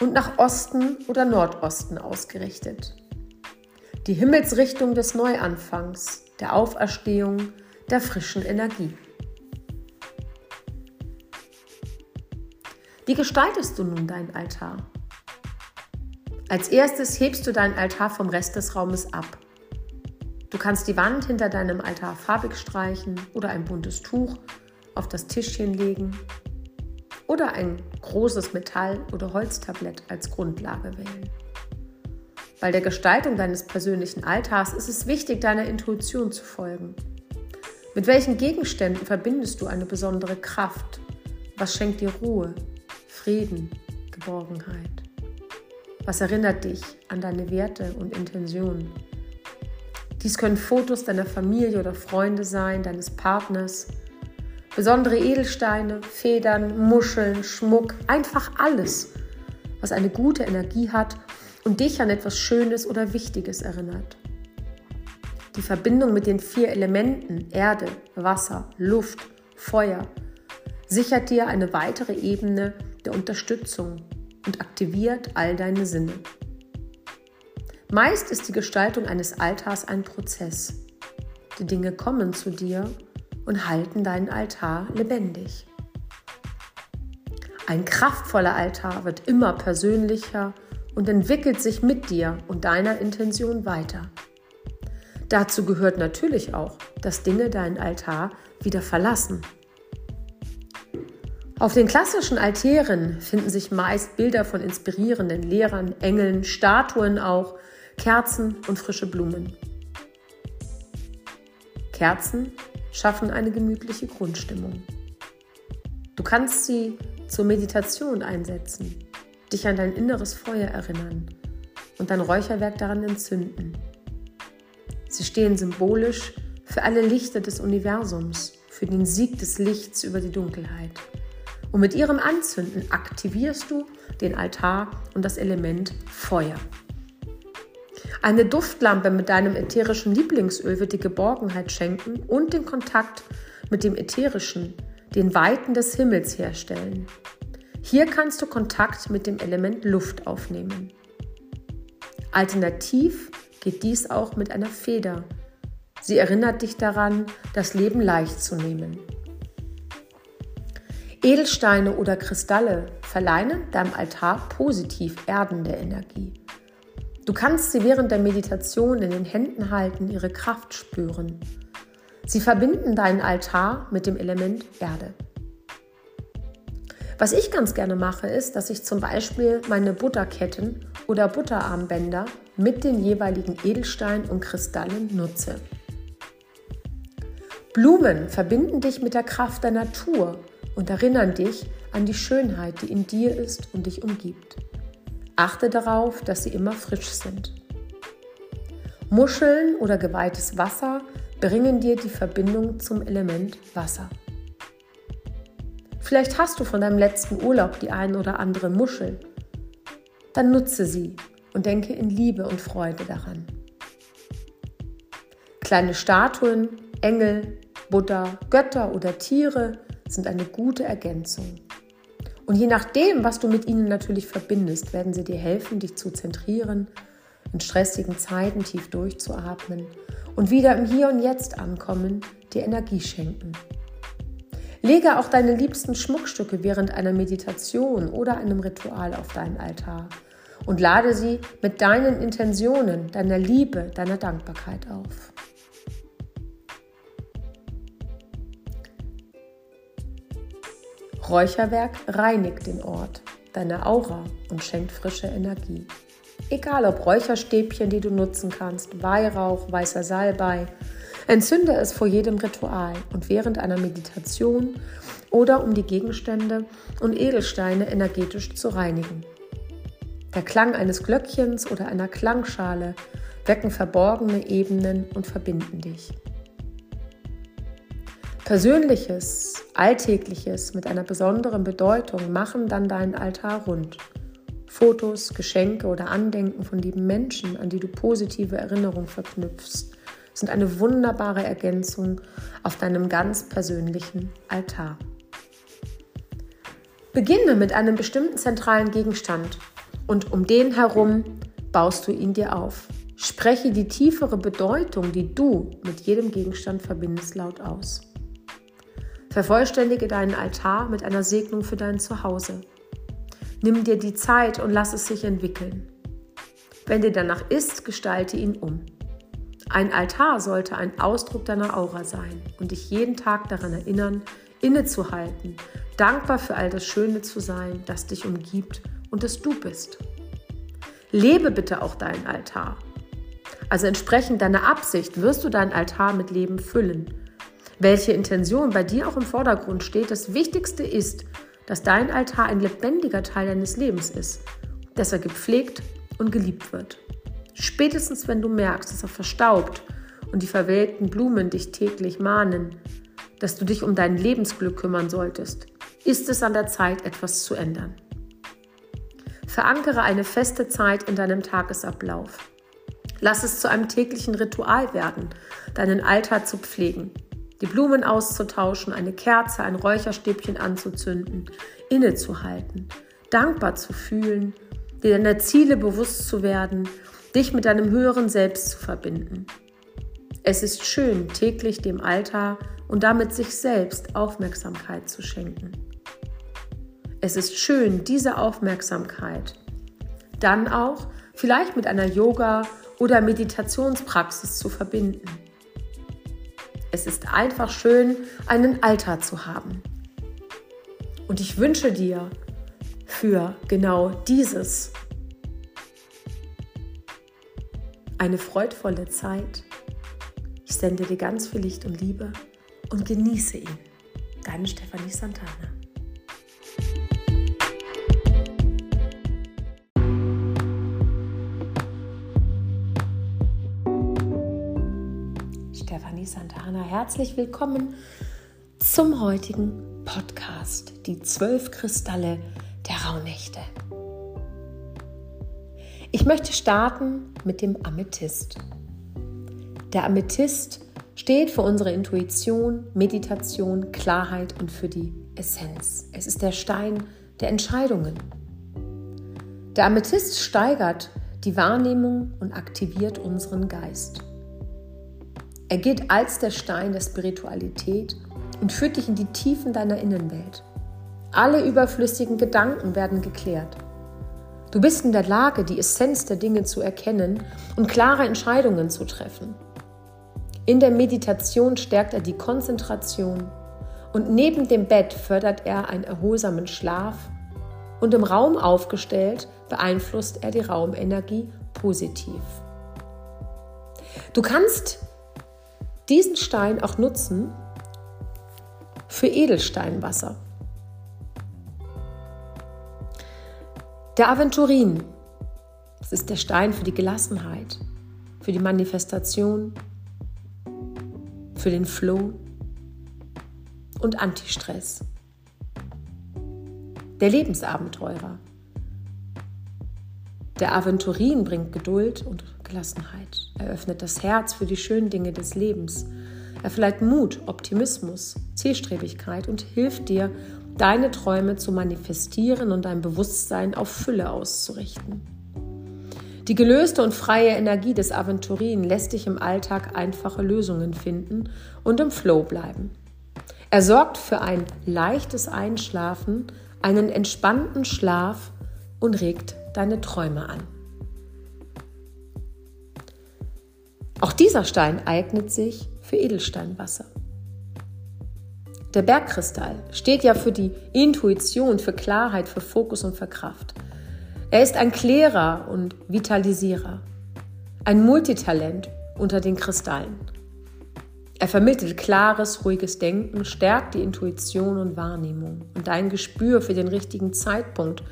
und nach Osten oder Nordosten ausgerichtet. Die Himmelsrichtung des Neuanfangs, der Auferstehung, der frischen Energie. Wie gestaltest du nun deinen Altar? Als erstes hebst du deinen Altar vom Rest des Raumes ab. Du kannst die Wand hinter deinem Altar farbig streichen oder ein buntes Tuch auf das Tischchen legen oder ein großes Metall- oder Holztablett als Grundlage wählen. Bei der Gestaltung deines persönlichen Altars ist es wichtig, deiner Intuition zu folgen. Mit welchen Gegenständen verbindest du eine besondere Kraft? Was schenkt dir Ruhe, Frieden, Geborgenheit? Was erinnert dich an deine Werte und Intentionen? Dies können Fotos deiner Familie oder Freunde sein, deines Partners, Besondere Edelsteine, Federn, Muscheln, Schmuck, einfach alles, was eine gute Energie hat und dich an etwas Schönes oder Wichtiges erinnert. Die Verbindung mit den vier Elementen Erde, Wasser, Luft, Feuer sichert dir eine weitere Ebene der Unterstützung und aktiviert all deine Sinne. Meist ist die Gestaltung eines Altars ein Prozess. Die Dinge kommen zu dir und halten deinen Altar lebendig. Ein kraftvoller Altar wird immer persönlicher und entwickelt sich mit dir und deiner Intention weiter. Dazu gehört natürlich auch, dass Dinge deinen Altar wieder verlassen. Auf den klassischen Altären finden sich meist Bilder von inspirierenden Lehrern, Engeln, Statuen auch, Kerzen und frische Blumen. Kerzen schaffen eine gemütliche Grundstimmung. Du kannst sie zur Meditation einsetzen, dich an dein inneres Feuer erinnern und dein Räucherwerk daran entzünden. Sie stehen symbolisch für alle Lichter des Universums, für den Sieg des Lichts über die Dunkelheit. Und mit ihrem Anzünden aktivierst du den Altar und das Element Feuer. Eine Duftlampe mit deinem ätherischen Lieblingsöl wird dir Geborgenheit schenken und den Kontakt mit dem ätherischen, den Weiten des Himmels herstellen. Hier kannst du Kontakt mit dem Element Luft aufnehmen. Alternativ geht dies auch mit einer Feder. Sie erinnert dich daran, das Leben leicht zu nehmen. Edelsteine oder Kristalle verleihen deinem Altar positiv erdende Energie. Du kannst sie während der Meditation in den Händen halten, ihre Kraft spüren. Sie verbinden deinen Altar mit dem Element Erde. Was ich ganz gerne mache, ist, dass ich zum Beispiel meine Butterketten oder Butterarmbänder mit den jeweiligen Edelsteinen und Kristallen nutze. Blumen verbinden dich mit der Kraft der Natur und erinnern dich an die Schönheit, die in dir ist und dich umgibt. Achte darauf, dass sie immer frisch sind. Muscheln oder geweihtes Wasser bringen dir die Verbindung zum Element Wasser. Vielleicht hast du von deinem letzten Urlaub die ein oder andere Muschel. Dann nutze sie und denke in Liebe und Freude daran. Kleine Statuen, Engel, Buddha, Götter oder Tiere sind eine gute Ergänzung. Und je nachdem, was du mit ihnen natürlich verbindest, werden sie dir helfen, dich zu zentrieren, in stressigen Zeiten tief durchzuatmen und wieder im Hier und Jetzt ankommen, dir Energie schenken. Lege auch deine liebsten Schmuckstücke während einer Meditation oder einem Ritual auf deinen Altar und lade sie mit deinen Intentionen, deiner Liebe, deiner Dankbarkeit auf. Räucherwerk reinigt den Ort, deine Aura und schenkt frische Energie. Egal ob Räucherstäbchen, die du nutzen kannst, Weihrauch, weißer Salbei, entzünde es vor jedem Ritual und während einer Meditation oder um die Gegenstände und Edelsteine energetisch zu reinigen. Der Klang eines Glöckchens oder einer Klangschale wecken verborgene Ebenen und verbinden dich. Persönliches, Alltägliches mit einer besonderen Bedeutung machen dann deinen Altar rund. Fotos, Geschenke oder Andenken von lieben Menschen, an die du positive Erinnerungen verknüpfst, sind eine wunderbare Ergänzung auf deinem ganz persönlichen Altar. Beginne mit einem bestimmten zentralen Gegenstand und um den herum baust du ihn dir auf. Spreche die tiefere Bedeutung, die du mit jedem Gegenstand verbindest, laut aus. Vervollständige deinen Altar mit einer Segnung für dein Zuhause. Nimm dir die Zeit und lass es sich entwickeln. Wenn dir danach ist, gestalte ihn um. Ein Altar sollte ein Ausdruck deiner Aura sein und dich jeden Tag daran erinnern, innezuhalten, dankbar für all das Schöne zu sein, das dich umgibt und das du bist. Lebe bitte auch deinen Altar. Also entsprechend deiner Absicht wirst du deinen Altar mit Leben füllen. Welche Intention bei dir auch im Vordergrund steht, das Wichtigste ist, dass dein Altar ein lebendiger Teil deines Lebens ist, dass er gepflegt und geliebt wird. Spätestens wenn du merkst, dass er verstaubt und die verwelkten Blumen dich täglich mahnen, dass du dich um dein Lebensglück kümmern solltest, ist es an der Zeit, etwas zu ändern. Verankere eine feste Zeit in deinem Tagesablauf. Lass es zu einem täglichen Ritual werden, deinen Altar zu pflegen, die Blumen auszutauschen, eine Kerze, ein Räucherstäbchen anzuzünden, innezuhalten, dankbar zu fühlen, dir deiner Ziele bewusst zu werden, dich mit deinem höheren Selbst zu verbinden. Es ist schön, täglich dem Altar und damit sich selbst Aufmerksamkeit zu schenken. Es ist schön, diese Aufmerksamkeit dann auch vielleicht mit einer Yoga- oder Meditationspraxis zu verbinden. Es ist einfach schön, einen Altar zu haben. Und ich wünsche dir für genau dieses eine freudvolle Zeit. Ich sende dir ganz viel Licht und Liebe und genieße ihn. Deine Stefanie Santana. Stefanie Santana. Herzlich willkommen zum heutigen Podcast, die zwölf Kristalle der Rauhnächte. Ich möchte starten mit dem Amethyst. Der Amethyst steht für unsere Intuition, Meditation, Klarheit und für die Essenz. Es ist der Stein der Entscheidungen. Der Amethyst steigert die Wahrnehmung und aktiviert unseren Geist. Er gilt als der Stein der Spiritualität und führt dich in die Tiefen deiner Innenwelt. Alle überflüssigen Gedanken werden geklärt. Du bist in der Lage, die Essenz der Dinge zu erkennen und klare Entscheidungen zu treffen. In der Meditation stärkt er die Konzentration und neben dem Bett fördert er einen erholsamen Schlaf und im Raum aufgestellt beeinflusst er die Raumenergie positiv. Du kannst diesen Stein auch nutzen für Edelsteinwasser. Der Aventurin, das ist der Stein für die Gelassenheit, für die Manifestation, für den Flow und Antistress. Der Lebensabenteurer. Der Aventurin bringt Geduld und Gelassenheit. Er öffnet das Herz für die schönen Dinge des Lebens. Er verleiht Mut, Optimismus, Zielstrebigkeit und hilft dir, deine Träume zu manifestieren und dein Bewusstsein auf Fülle auszurichten. Die gelöste und freie Energie des Aventurin lässt dich im Alltag einfache Lösungen finden und im Flow bleiben. Er sorgt für ein leichtes Einschlafen, einen entspannten Schlaf und regt deine Träume an. Auch dieser Stein eignet sich für Edelsteinwasser. Der Bergkristall steht ja für die Intuition, für Klarheit, für Fokus und für Kraft. Er ist ein Klärer und Vitalisierer, ein Multitalent unter den Kristallen. Er vermittelt klares, ruhiges Denken, stärkt die Intuition und Wahrnehmung und dein Gespür für den richtigen Zeitpunkt.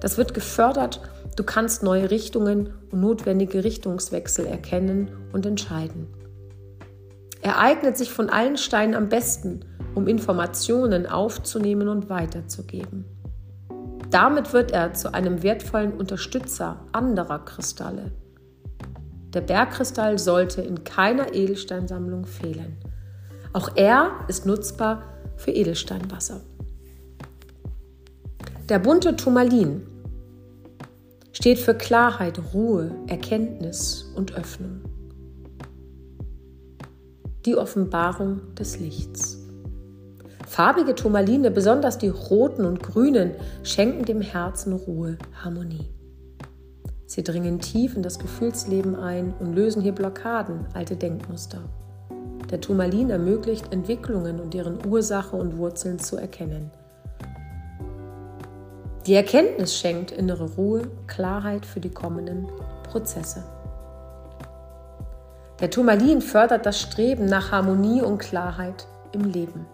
Das wird gefördert Du kannst neue Richtungen und notwendige Richtungswechsel erkennen und entscheiden. Er eignet sich von allen Steinen am besten, um Informationen aufzunehmen und weiterzugeben. Damit wird er zu einem wertvollen Unterstützer anderer Kristalle. Der Bergkristall sollte in keiner Edelsteinsammlung fehlen. Auch er ist nutzbar für Edelsteinwasser. Der bunte Turmalin steht für Klarheit, Ruhe, Erkenntnis und Öffnung. Die Offenbarung des Lichts. Farbige Turmaline, besonders die roten und grünen, schenken dem Herzen Ruhe, Harmonie. Sie dringen tief in das Gefühlsleben ein und lösen hier Blockaden, alte Denkmuster. Der Turmalin ermöglicht Entwicklungen und deren Ursache und Wurzeln zu erkennen. Die Erkenntnis schenkt innere Ruhe, Klarheit für die kommenden Prozesse. Der Turmalin fördert das Streben nach Harmonie und Klarheit im Leben.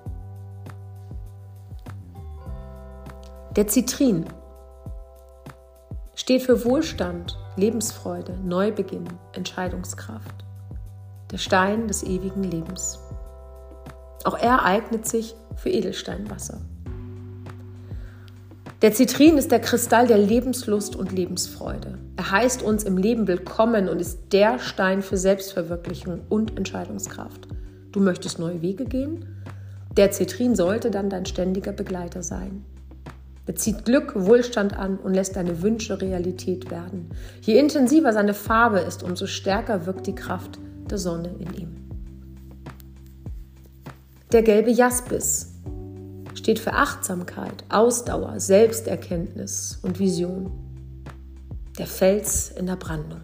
Der Zitrin steht für Wohlstand, Lebensfreude, Neubeginn, Entscheidungskraft. Der Stein des ewigen Lebens. Auch er eignet sich für Edelsteinwasser. Der Zitrin ist der Kristall der Lebenslust und Lebensfreude. Er heißt uns im Leben willkommen und ist der Stein für Selbstverwirklichung und Entscheidungskraft. Du möchtest neue Wege gehen? Der Zitrin sollte dann dein ständiger Begleiter sein. Er zieht Glück, Wohlstand an und lässt deine Wünsche Realität werden. Je intensiver seine Farbe ist, umso stärker wirkt die Kraft der Sonne in ihm. Der gelbe Jaspis steht für Achtsamkeit, Ausdauer, Selbsterkenntnis und Vision. Der Fels in der Brandung.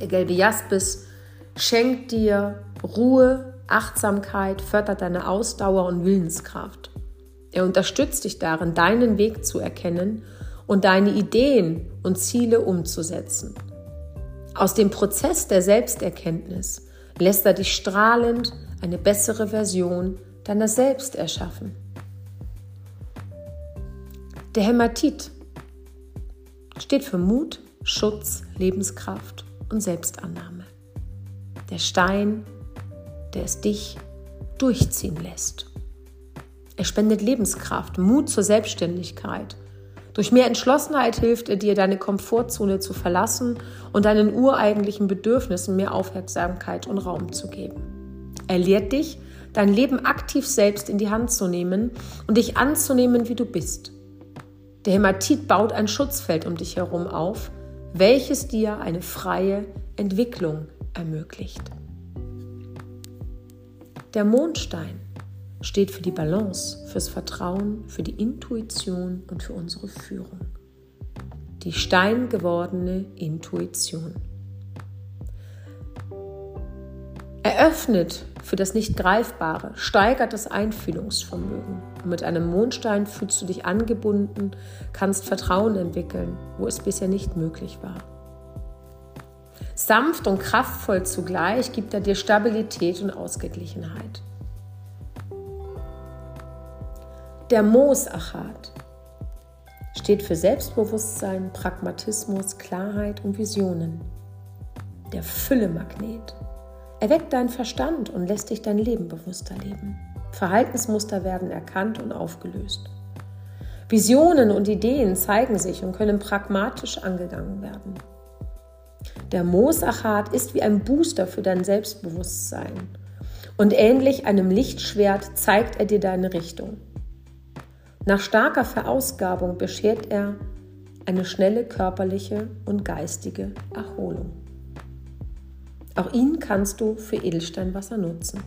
Der gelbe Jaspis schenkt dir Ruhe, Achtsamkeit, fördert deine Ausdauer und Willenskraft. Er unterstützt dich darin, deinen Weg zu erkennen und deine Ideen und Ziele umzusetzen. Aus dem Prozess der Selbsterkenntnis lässt er dich strahlend eine bessere Version deiner selbst erschaffen. Der Hämatit steht für Mut, Schutz, Lebenskraft und Selbstannahme. Der Stein, der es dich durchziehen lässt. Er spendet Lebenskraft, Mut zur Selbstständigkeit. Durch mehr Entschlossenheit hilft er dir, deine Komfortzone zu verlassen und deinen ureigentlichen Bedürfnissen mehr Aufmerksamkeit und Raum zu geben. Er lehrt dich, dein Leben aktiv selbst in die Hand zu nehmen und dich anzunehmen, wie du bist. Der Hämatit baut ein Schutzfeld um dich herum auf, welches dir eine freie Entwicklung ermöglicht. Der Mondstein steht für die Balance, fürs Vertrauen, für die Intuition und für unsere Führung. Die steingewordene Intuition. Eröffnet für das Nicht-Greifbare, steigert das Einfühlungsvermögen. Und mit einem Mondstein fühlst du dich angebunden, kannst Vertrauen entwickeln, wo es bisher nicht möglich war. Sanft und kraftvoll zugleich gibt er dir Stabilität und Ausgeglichenheit. Der Moosachat steht für Selbstbewusstsein, Pragmatismus, Klarheit und Visionen. Der Füllemagnet erweckt deinen Verstand und lässt dich dein Leben bewusster leben. Verhaltensmuster werden erkannt und aufgelöst. Visionen und Ideen zeigen sich und können pragmatisch angegangen werden. Der Moosachat ist wie ein Booster für dein Selbstbewusstsein und ähnlich einem Lichtschwert zeigt er dir deine Richtung. Nach starker Verausgabung beschert er eine schnelle körperliche und geistige Erholung. Auch ihn kannst du für Edelsteinwasser nutzen.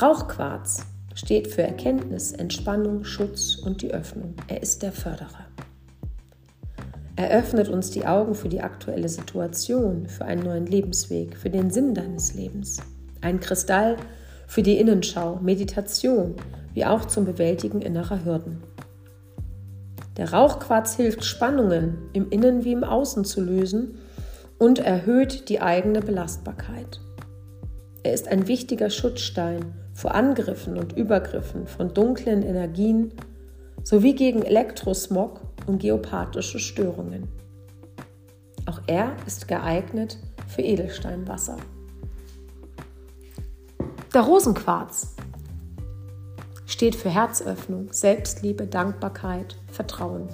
Rauchquarz steht für Erkenntnis, Entspannung, Schutz und die Öffnung. Er ist der Förderer. Er öffnet uns die Augen für die aktuelle Situation, für einen neuen Lebensweg, für den Sinn deines Lebens. Ein Kristall für die Innenschau, Meditation, wie auch zum Bewältigen innerer Hürden. Der Rauchquarz hilft, Spannungen im Innen wie im Außen zu lösen und erhöht die eigene Belastbarkeit. Er ist ein wichtiger Schutzstein vor Angriffen und Übergriffen von dunklen Energien, sowie gegen Elektrosmog und geopathische Störungen. Auch er ist geeignet für Edelsteinwasser. Der Rosenquarz steht für Herzöffnung, Selbstliebe, Dankbarkeit, Vertrauen.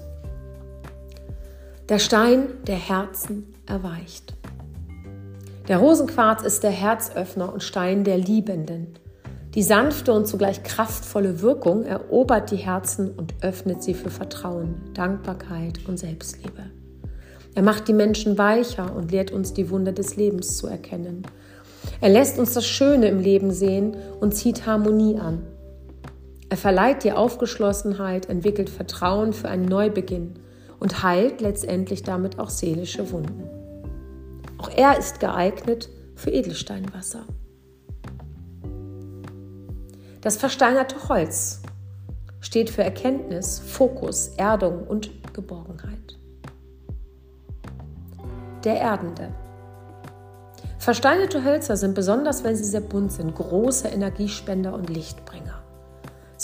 Der Stein der Herzen erweicht. Der Rosenquarz ist der Herzöffner und Stein der Liebenden. Die sanfte und zugleich kraftvolle Wirkung erobert die Herzen und öffnet sie für Vertrauen, Dankbarkeit und Selbstliebe. Er macht die Menschen weicher und lehrt uns die Wunder des Lebens zu erkennen. Er lässt uns das Schöne im Leben sehen und zieht Harmonie an. Er verleiht die Aufgeschlossenheit, entwickelt Vertrauen für einen Neubeginn und heilt letztendlich damit auch seelische Wunden. Auch er ist geeignet für Edelsteinwasser. Das versteinerte Holz steht für Erkenntnis, Fokus, Erdung und Geborgenheit. Der Erdende. Versteinerte Hölzer sind besonders, wenn sie sehr bunt sind, große Energiespender und Lichtbringer.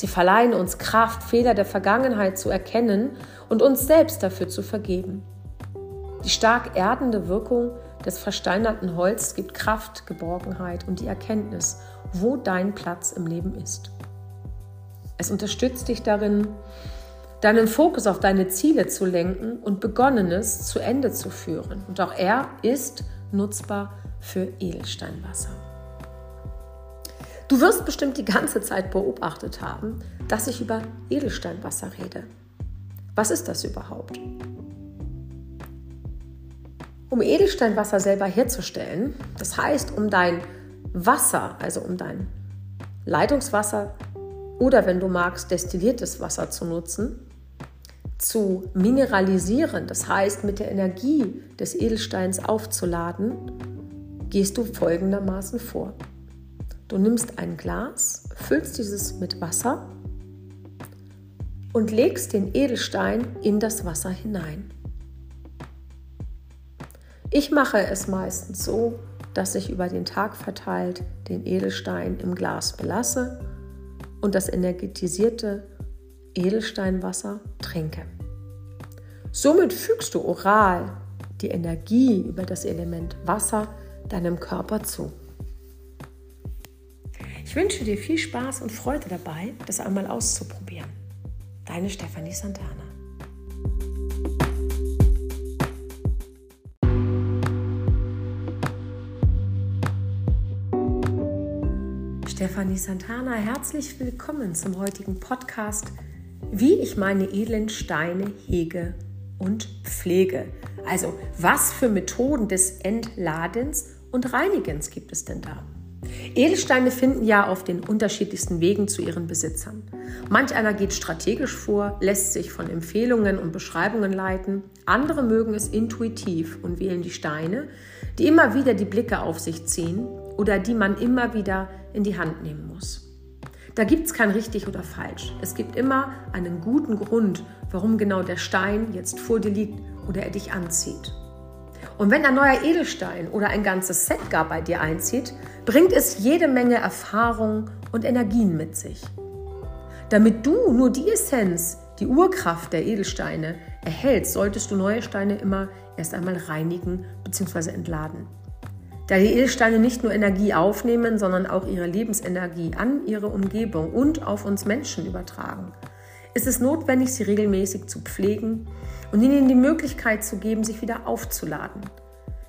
Sie verleihen uns Kraft, Fehler der Vergangenheit zu erkennen und uns selbst dafür zu vergeben. Die stark erdende Wirkung des versteinerten Holz gibt Kraft, Geborgenheit und die Erkenntnis, wo dein Platz im Leben ist. Es unterstützt dich darin, deinen Fokus auf deine Ziele zu lenken und Begonnenes zu Ende zu führen. Und auch er ist nutzbar für Edelsteinwasser. Du wirst bestimmt die ganze Zeit beobachtet haben, dass ich über Edelsteinwasser rede. Was ist das überhaupt? Um Edelsteinwasser selber herzustellen, das heißt, um dein Wasser, also um dein Leitungswasser oder wenn du magst, destilliertes Wasser zu nutzen, zu mineralisieren, das heißt mit der Energie des Edelsteins aufzuladen, gehst du folgendermaßen vor. Du nimmst ein Glas, füllst dieses mit Wasser und legst den Edelstein in das Wasser hinein. Ich mache es meistens so, dass ich über den Tag verteilt den Edelstein im Glas belasse und das energetisierte Edelsteinwasser trinke. Somit fügst du oral die Energie über das Element Wasser deinem Körper zu. Ich wünsche dir viel Spaß und Freude dabei, das einmal auszuprobieren. Deine Stefanie Santana. Stefanie Santana, herzlich willkommen zum heutigen Podcast, wie ich meine edlen Steine hege und pflege. Also, was für Methoden des Entladens und Reinigens gibt es denn da? Edelsteine finden ja auf den unterschiedlichsten Wegen zu ihren Besitzern. Manch einer geht strategisch vor, lässt sich von Empfehlungen und Beschreibungen leiten. Andere mögen es intuitiv und wählen die Steine, die immer wieder die Blicke auf sich ziehen oder die man immer wieder in die Hand nehmen muss. Da gibt es kein richtig oder falsch. Es gibt immer einen guten Grund, warum genau der Stein jetzt vor dir liegt oder er dich anzieht. Und wenn ein neuer Edelstein oder ein ganzes Set gar bei dir einzieht, bringt es jede Menge Erfahrung und Energien mit sich. Damit du nur die Essenz, die Urkraft der Edelsteine erhältst, solltest du neue Steine immer erst einmal reinigen bzw. entladen. Da die Edelsteine nicht nur Energie aufnehmen, sondern auch ihre Lebensenergie an ihre Umgebung und auf uns Menschen übertragen, ist es notwendig, sie regelmäßig zu pflegen und ihnen die Möglichkeit zu geben, sich wieder aufzuladen.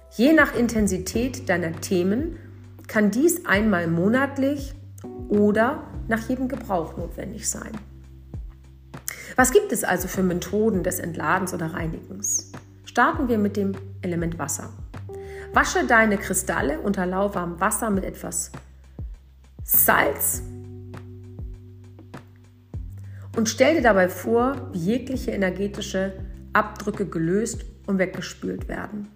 Je nach Intensität deiner Themen kann dies einmal monatlich oder nach jedem Gebrauch notwendig sein. Was gibt es also für Methoden des Entladens oder Reinigens? Starten wir mit dem Element Wasser. Wasche deine Kristalle unter lauwarmem Wasser mit etwas Salz und stell dir dabei vor, wie jegliche energetische Abdrücke gelöst und weggespült werden.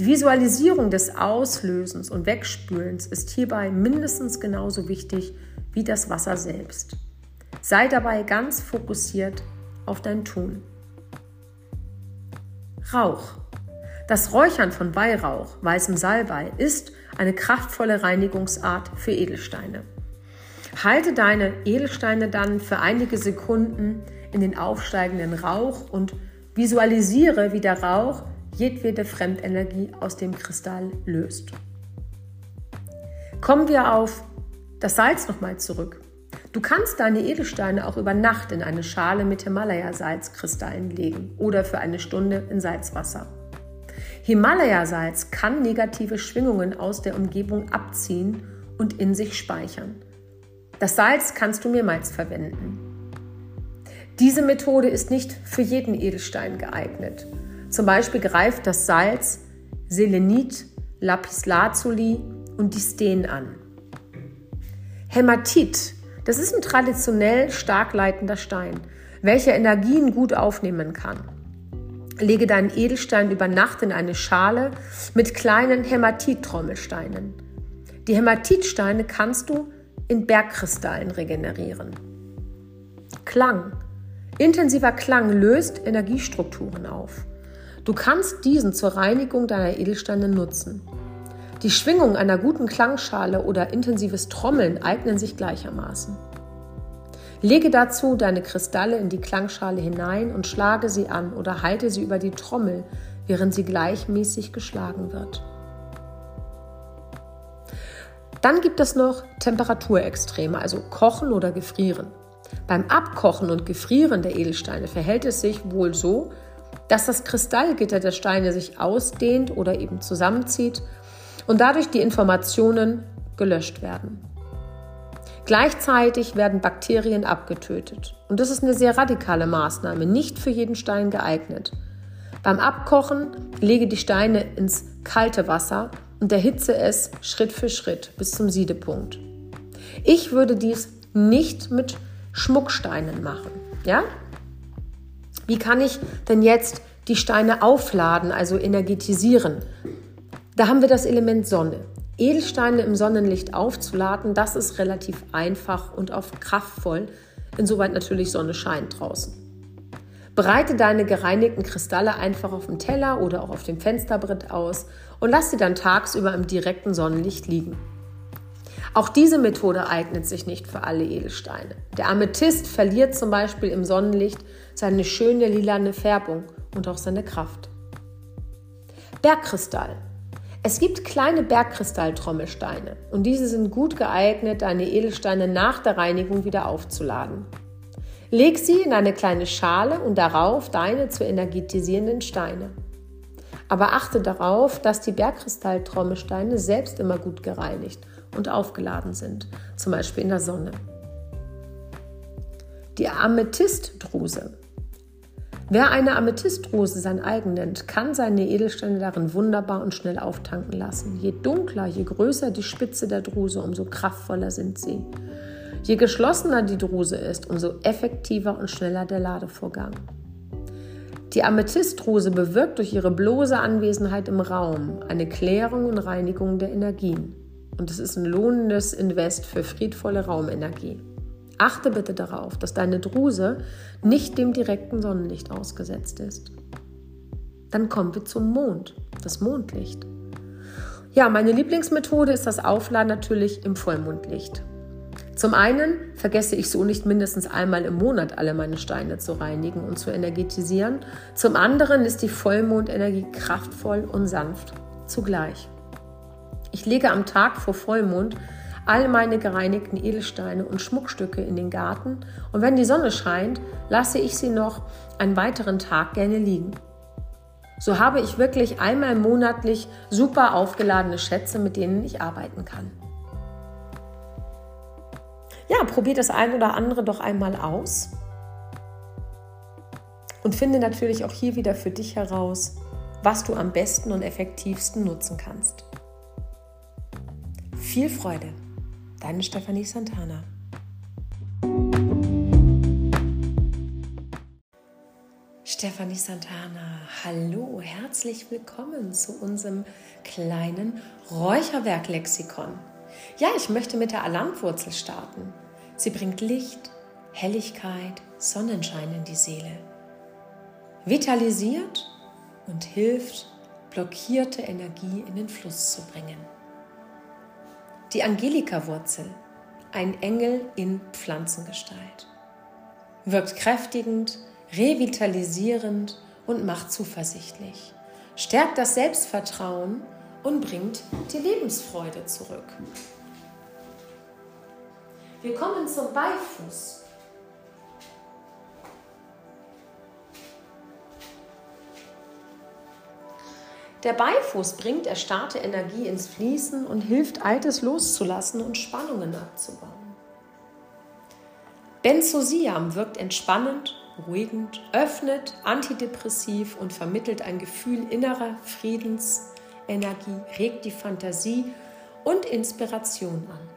Die Visualisierung des Auslösens und Wegspülens ist hierbei mindestens genauso wichtig wie das Wasser selbst. Sei dabei ganz fokussiert auf dein Tun. Rauch. Das Räuchern von Weihrauch, weißem Salbei, ist eine kraftvolle Reinigungsart für Edelsteine. Halte deine Edelsteine dann für einige Sekunden in den aufsteigenden Rauch und visualisiere, wie der Rauch jedwede Fremdenergie aus dem Kristall löst. Kommen wir auf das Salz nochmal zurück. Du kannst deine Edelsteine auch über Nacht in eine Schale mit Himalaya-Salzkristallen legen oder für eine Stunde in Salzwasser. Himalaya-Salz kann negative Schwingungen aus der Umgebung abziehen und in sich speichern. Das Salz kannst du mehrmals verwenden. Diese Methode ist nicht für jeden Edelstein geeignet. Zum Beispiel greift das Salz Selenit, Lapislazuli und Distel an. Hämatit, das ist ein traditionell stark leitender Stein, welcher Energien gut aufnehmen kann. Lege deinen Edelstein über Nacht in eine Schale mit kleinen Hämatit-Trommelsteinen. Die Hämatitsteine kannst du in Bergkristallen regenerieren. Klang. Intensiver Klang löst Energiestrukturen auf. Du kannst diesen zur Reinigung deiner Edelsteine nutzen. Die Schwingung einer guten Klangschale oder intensives Trommeln eignen sich gleichermaßen. Lege dazu deine Kristalle in die Klangschale hinein und schlage sie an oder halte sie über die Trommel, während sie gleichmäßig geschlagen wird. Dann gibt es noch Temperaturextreme, also Kochen oder Gefrieren. Beim Abkochen und Gefrieren der Edelsteine verhält es sich wohl so, dass das Kristallgitter der Steine sich ausdehnt oder eben zusammenzieht und dadurch die Informationen gelöscht werden. Gleichzeitig werden Bakterien abgetötet. Und das ist eine sehr radikale Maßnahme, nicht für jeden Stein geeignet. Beim Abkochen lege die Steine ins kalte Wasser und erhitze es Schritt für Schritt bis zum Siedepunkt. Ich würde dies nicht mit Schmucksteinen machen. Ja? Wie kann ich denn jetzt die Steine aufladen, also energetisieren? Da haben wir das Element Sonne. Edelsteine im Sonnenlicht aufzuladen, das ist relativ einfach und auch kraftvoll, insoweit natürlich Sonne scheint draußen. Bereite deine gereinigten Kristalle einfach auf dem Teller oder auch auf dem Fensterbrett aus und lass sie dann tagsüber im direkten Sonnenlicht liegen. Auch diese Methode eignet sich nicht für alle Edelsteine. Der Amethyst verliert zum Beispiel im Sonnenlicht seine schöne lilane Färbung und auch seine Kraft. Bergkristall es gibt kleine Bergkristalltrommelsteine und diese sind gut geeignet, deine Edelsteine nach der Reinigung wieder aufzuladen. Leg sie in eine kleine Schale und darauf deine zu energetisierenden Steine. Aber achte darauf, dass die Bergkristalltrommelsteine selbst immer gut gereinigt und aufgeladen sind, zum Beispiel in der Sonne. Die Amethystdruse Wer eine Amethystrose sein eigen nennt, kann seine Edelsteine darin wunderbar und schnell auftanken lassen. Je dunkler, je größer die Spitze der Druse, umso kraftvoller sind sie. Je geschlossener die Druse ist, umso effektiver und schneller der Ladevorgang. Die Amethystdruse bewirkt durch ihre bloße Anwesenheit im Raum eine Klärung und Reinigung der Energien. Und es ist ein lohnendes Invest für friedvolle Raumenergie. Achte bitte darauf, dass deine Druse nicht dem direkten Sonnenlicht ausgesetzt ist. Dann kommen wir zum Mond, das Mondlicht. Ja, meine Lieblingsmethode ist das Aufladen natürlich im Vollmondlicht. Zum einen vergesse ich so nicht mindestens einmal im Monat alle meine Steine zu reinigen und zu energetisieren. Zum anderen ist die Vollmondenergie kraftvoll und sanft zugleich. Ich lege am Tag vor Vollmond all meine gereinigten Edelsteine und Schmuckstücke in den Garten und wenn die Sonne scheint, lasse ich sie noch einen weiteren Tag gerne liegen. So habe ich wirklich einmal monatlich super aufgeladene Schätze, mit denen ich arbeiten kann. Ja, probier das ein oder andere doch einmal aus und finde natürlich auch hier wieder für dich heraus, was du am besten und effektivsten nutzen kannst. Viel Freude! Deine Stefanie Santana. Stefanie Santana, hallo, herzlich willkommen zu unserem kleinen Räucherwerk-Lexikon. Ja, ich möchte mit der Alarmwurzel starten. Sie bringt Licht, Helligkeit, Sonnenschein in die Seele, vitalisiert und hilft, blockierte Energie in den Fluss zu bringen. Die Angelika-Wurzel, ein Engel in Pflanzengestalt. wirkt kräftigend, revitalisierend und macht zuversichtlich, stärkt das Selbstvertrauen und bringt die Lebensfreude zurück. Wir kommen zum Beifuß. Der Beifuß bringt erstarrte Energie ins Fließen und hilft, Altes loszulassen und Spannungen abzubauen. Benzosiam wirkt entspannend, beruhigend, öffnet, antidepressiv und vermittelt ein Gefühl innerer Friedensenergie, regt die Fantasie und Inspiration an.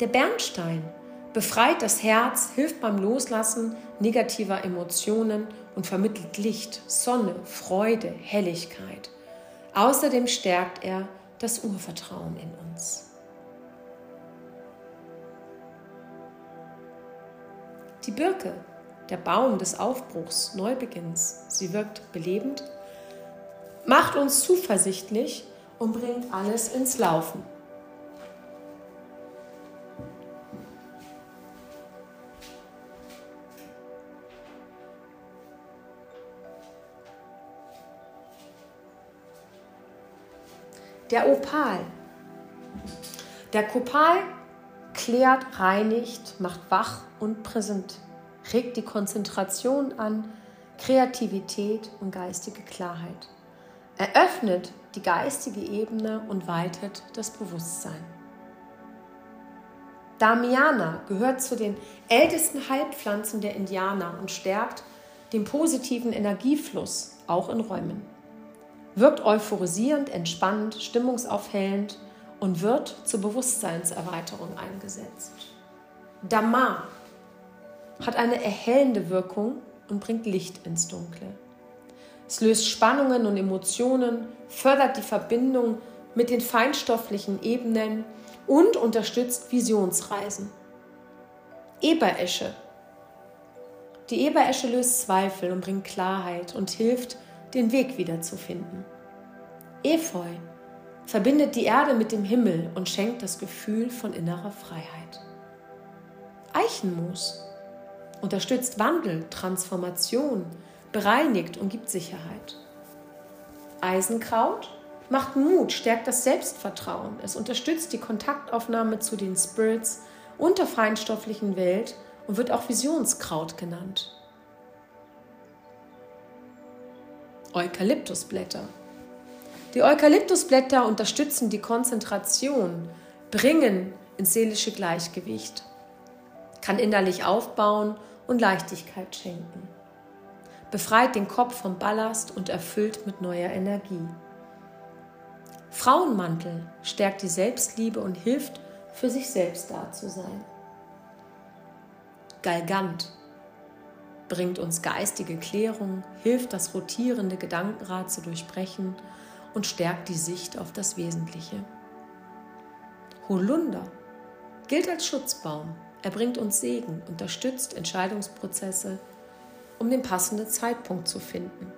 Der Bernstein befreit das Herz, hilft beim Loslassen negativer Emotionen und vermittelt Licht, Sonne, Freude, Helligkeit. Außerdem stärkt er das Urvertrauen in uns. Die Birke, der Baum des Aufbruchs, Neubeginns, sie wirkt belebend, macht uns zuversichtlich und bringt alles ins Laufen. Der Opal. Der Kopal klärt, reinigt, macht wach und präsent, regt die Konzentration an, Kreativität und geistige Klarheit. Eröffnet die geistige Ebene und weitet das Bewusstsein. Damiana gehört zu den ältesten Heilpflanzen der Indianer und stärkt den positiven Energiefluss auch in Räumen wirkt euphorisierend, entspannend, stimmungsaufhellend und wird zur Bewusstseinserweiterung eingesetzt. Dhamma hat eine erhellende Wirkung und bringt Licht ins Dunkle. Es löst Spannungen und Emotionen, fördert die Verbindung mit den feinstofflichen Ebenen und unterstützt Visionsreisen. Eberesche. Die Eberesche löst Zweifel und bringt Klarheit und hilft, den Weg wiederzufinden. Efeu verbindet die Erde mit dem Himmel und schenkt das Gefühl von innerer Freiheit. Eichenmoos unterstützt Wandel, Transformation, bereinigt und gibt Sicherheit. Eisenkraut macht Mut, stärkt das Selbstvertrauen. Es unterstützt die Kontaktaufnahme zu den Spirits und der feinstofflichen Welt und wird auch Visionskraut genannt. Eukalyptusblätter. Die Eukalyptusblätter unterstützen die Konzentration, bringen ins seelische Gleichgewicht, kann innerlich aufbauen und Leichtigkeit schenken, befreit den Kopf vom Ballast und erfüllt mit neuer Energie. Frauenmantel stärkt die Selbstliebe und hilft, für sich selbst da zu sein. Galgant bringt uns geistige Klärung, hilft das rotierende Gedankenrad zu durchbrechen und stärkt die Sicht auf das Wesentliche. Holunder gilt als Schutzbaum. Er bringt uns Segen, unterstützt Entscheidungsprozesse, um den passenden Zeitpunkt zu finden.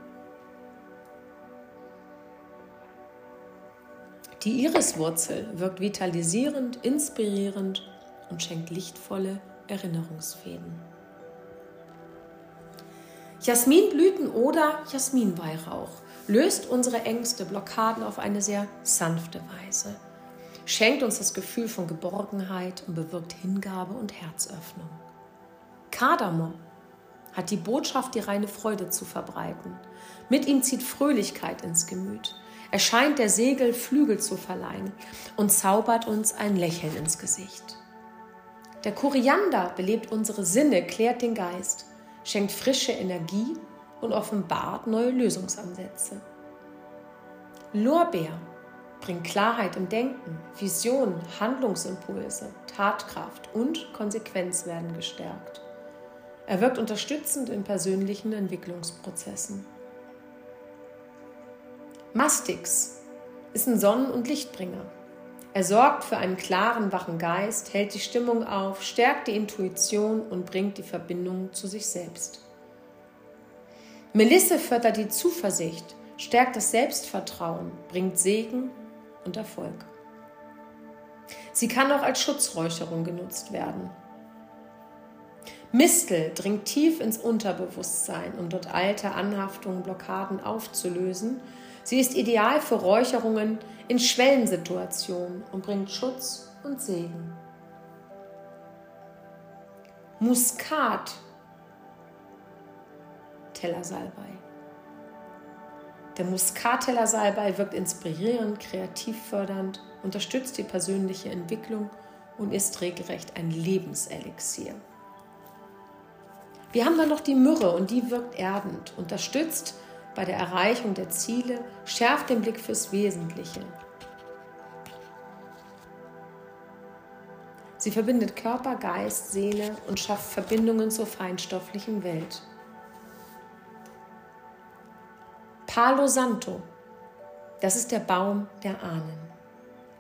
Die Iriswurzel wirkt vitalisierend, inspirierend und schenkt lichtvolle Erinnerungsfäden. Jasminblüten oder Jasminweihrauch löst unsere Ängste, Blockaden auf eine sehr sanfte Weise, schenkt uns das Gefühl von Geborgenheit und bewirkt Hingabe und Herzöffnung. Kardamom hat die Botschaft, die reine Freude zu verbreiten. Mit ihm zieht Fröhlichkeit ins Gemüt. Er scheint der Segel Flügel zu verleihen und zaubert uns ein Lächeln ins Gesicht. Der Koriander belebt unsere Sinne, klärt den Geist schenkt frische Energie und offenbart neue Lösungsansätze. Lorbeer bringt Klarheit im Denken, Visionen, Handlungsimpulse, Tatkraft und Konsequenz werden gestärkt. Er wirkt unterstützend in persönlichen Entwicklungsprozessen. Mastix ist ein Sonnen- und Lichtbringer. Er sorgt für einen klaren, wachen Geist, hält die Stimmung auf, stärkt die Intuition und bringt die Verbindung zu sich selbst. Melisse fördert die Zuversicht, stärkt das Selbstvertrauen, bringt Segen und Erfolg. Sie kann auch als Schutzräucherung genutzt werden. Mistel dringt tief ins Unterbewusstsein, um dort alte Anhaftungen, Blockaden aufzulösen. Sie ist ideal für Räucherungen in Schwellensituationen und bringt Schutz und Segen. Muskat Tellersalbei. Der Muskatellersalbei wirkt inspirierend, kreativ fördernd, unterstützt die persönliche Entwicklung und ist regelrecht ein Lebenselixier. Wir haben dann noch die Myrrhe und die wirkt erdend, unterstützt bei der Erreichung der Ziele, schärft den Blick fürs Wesentliche. Sie verbindet Körper, Geist, Seele und schafft Verbindungen zur feinstofflichen Welt. Palo Santo, das ist der Baum der Ahnen.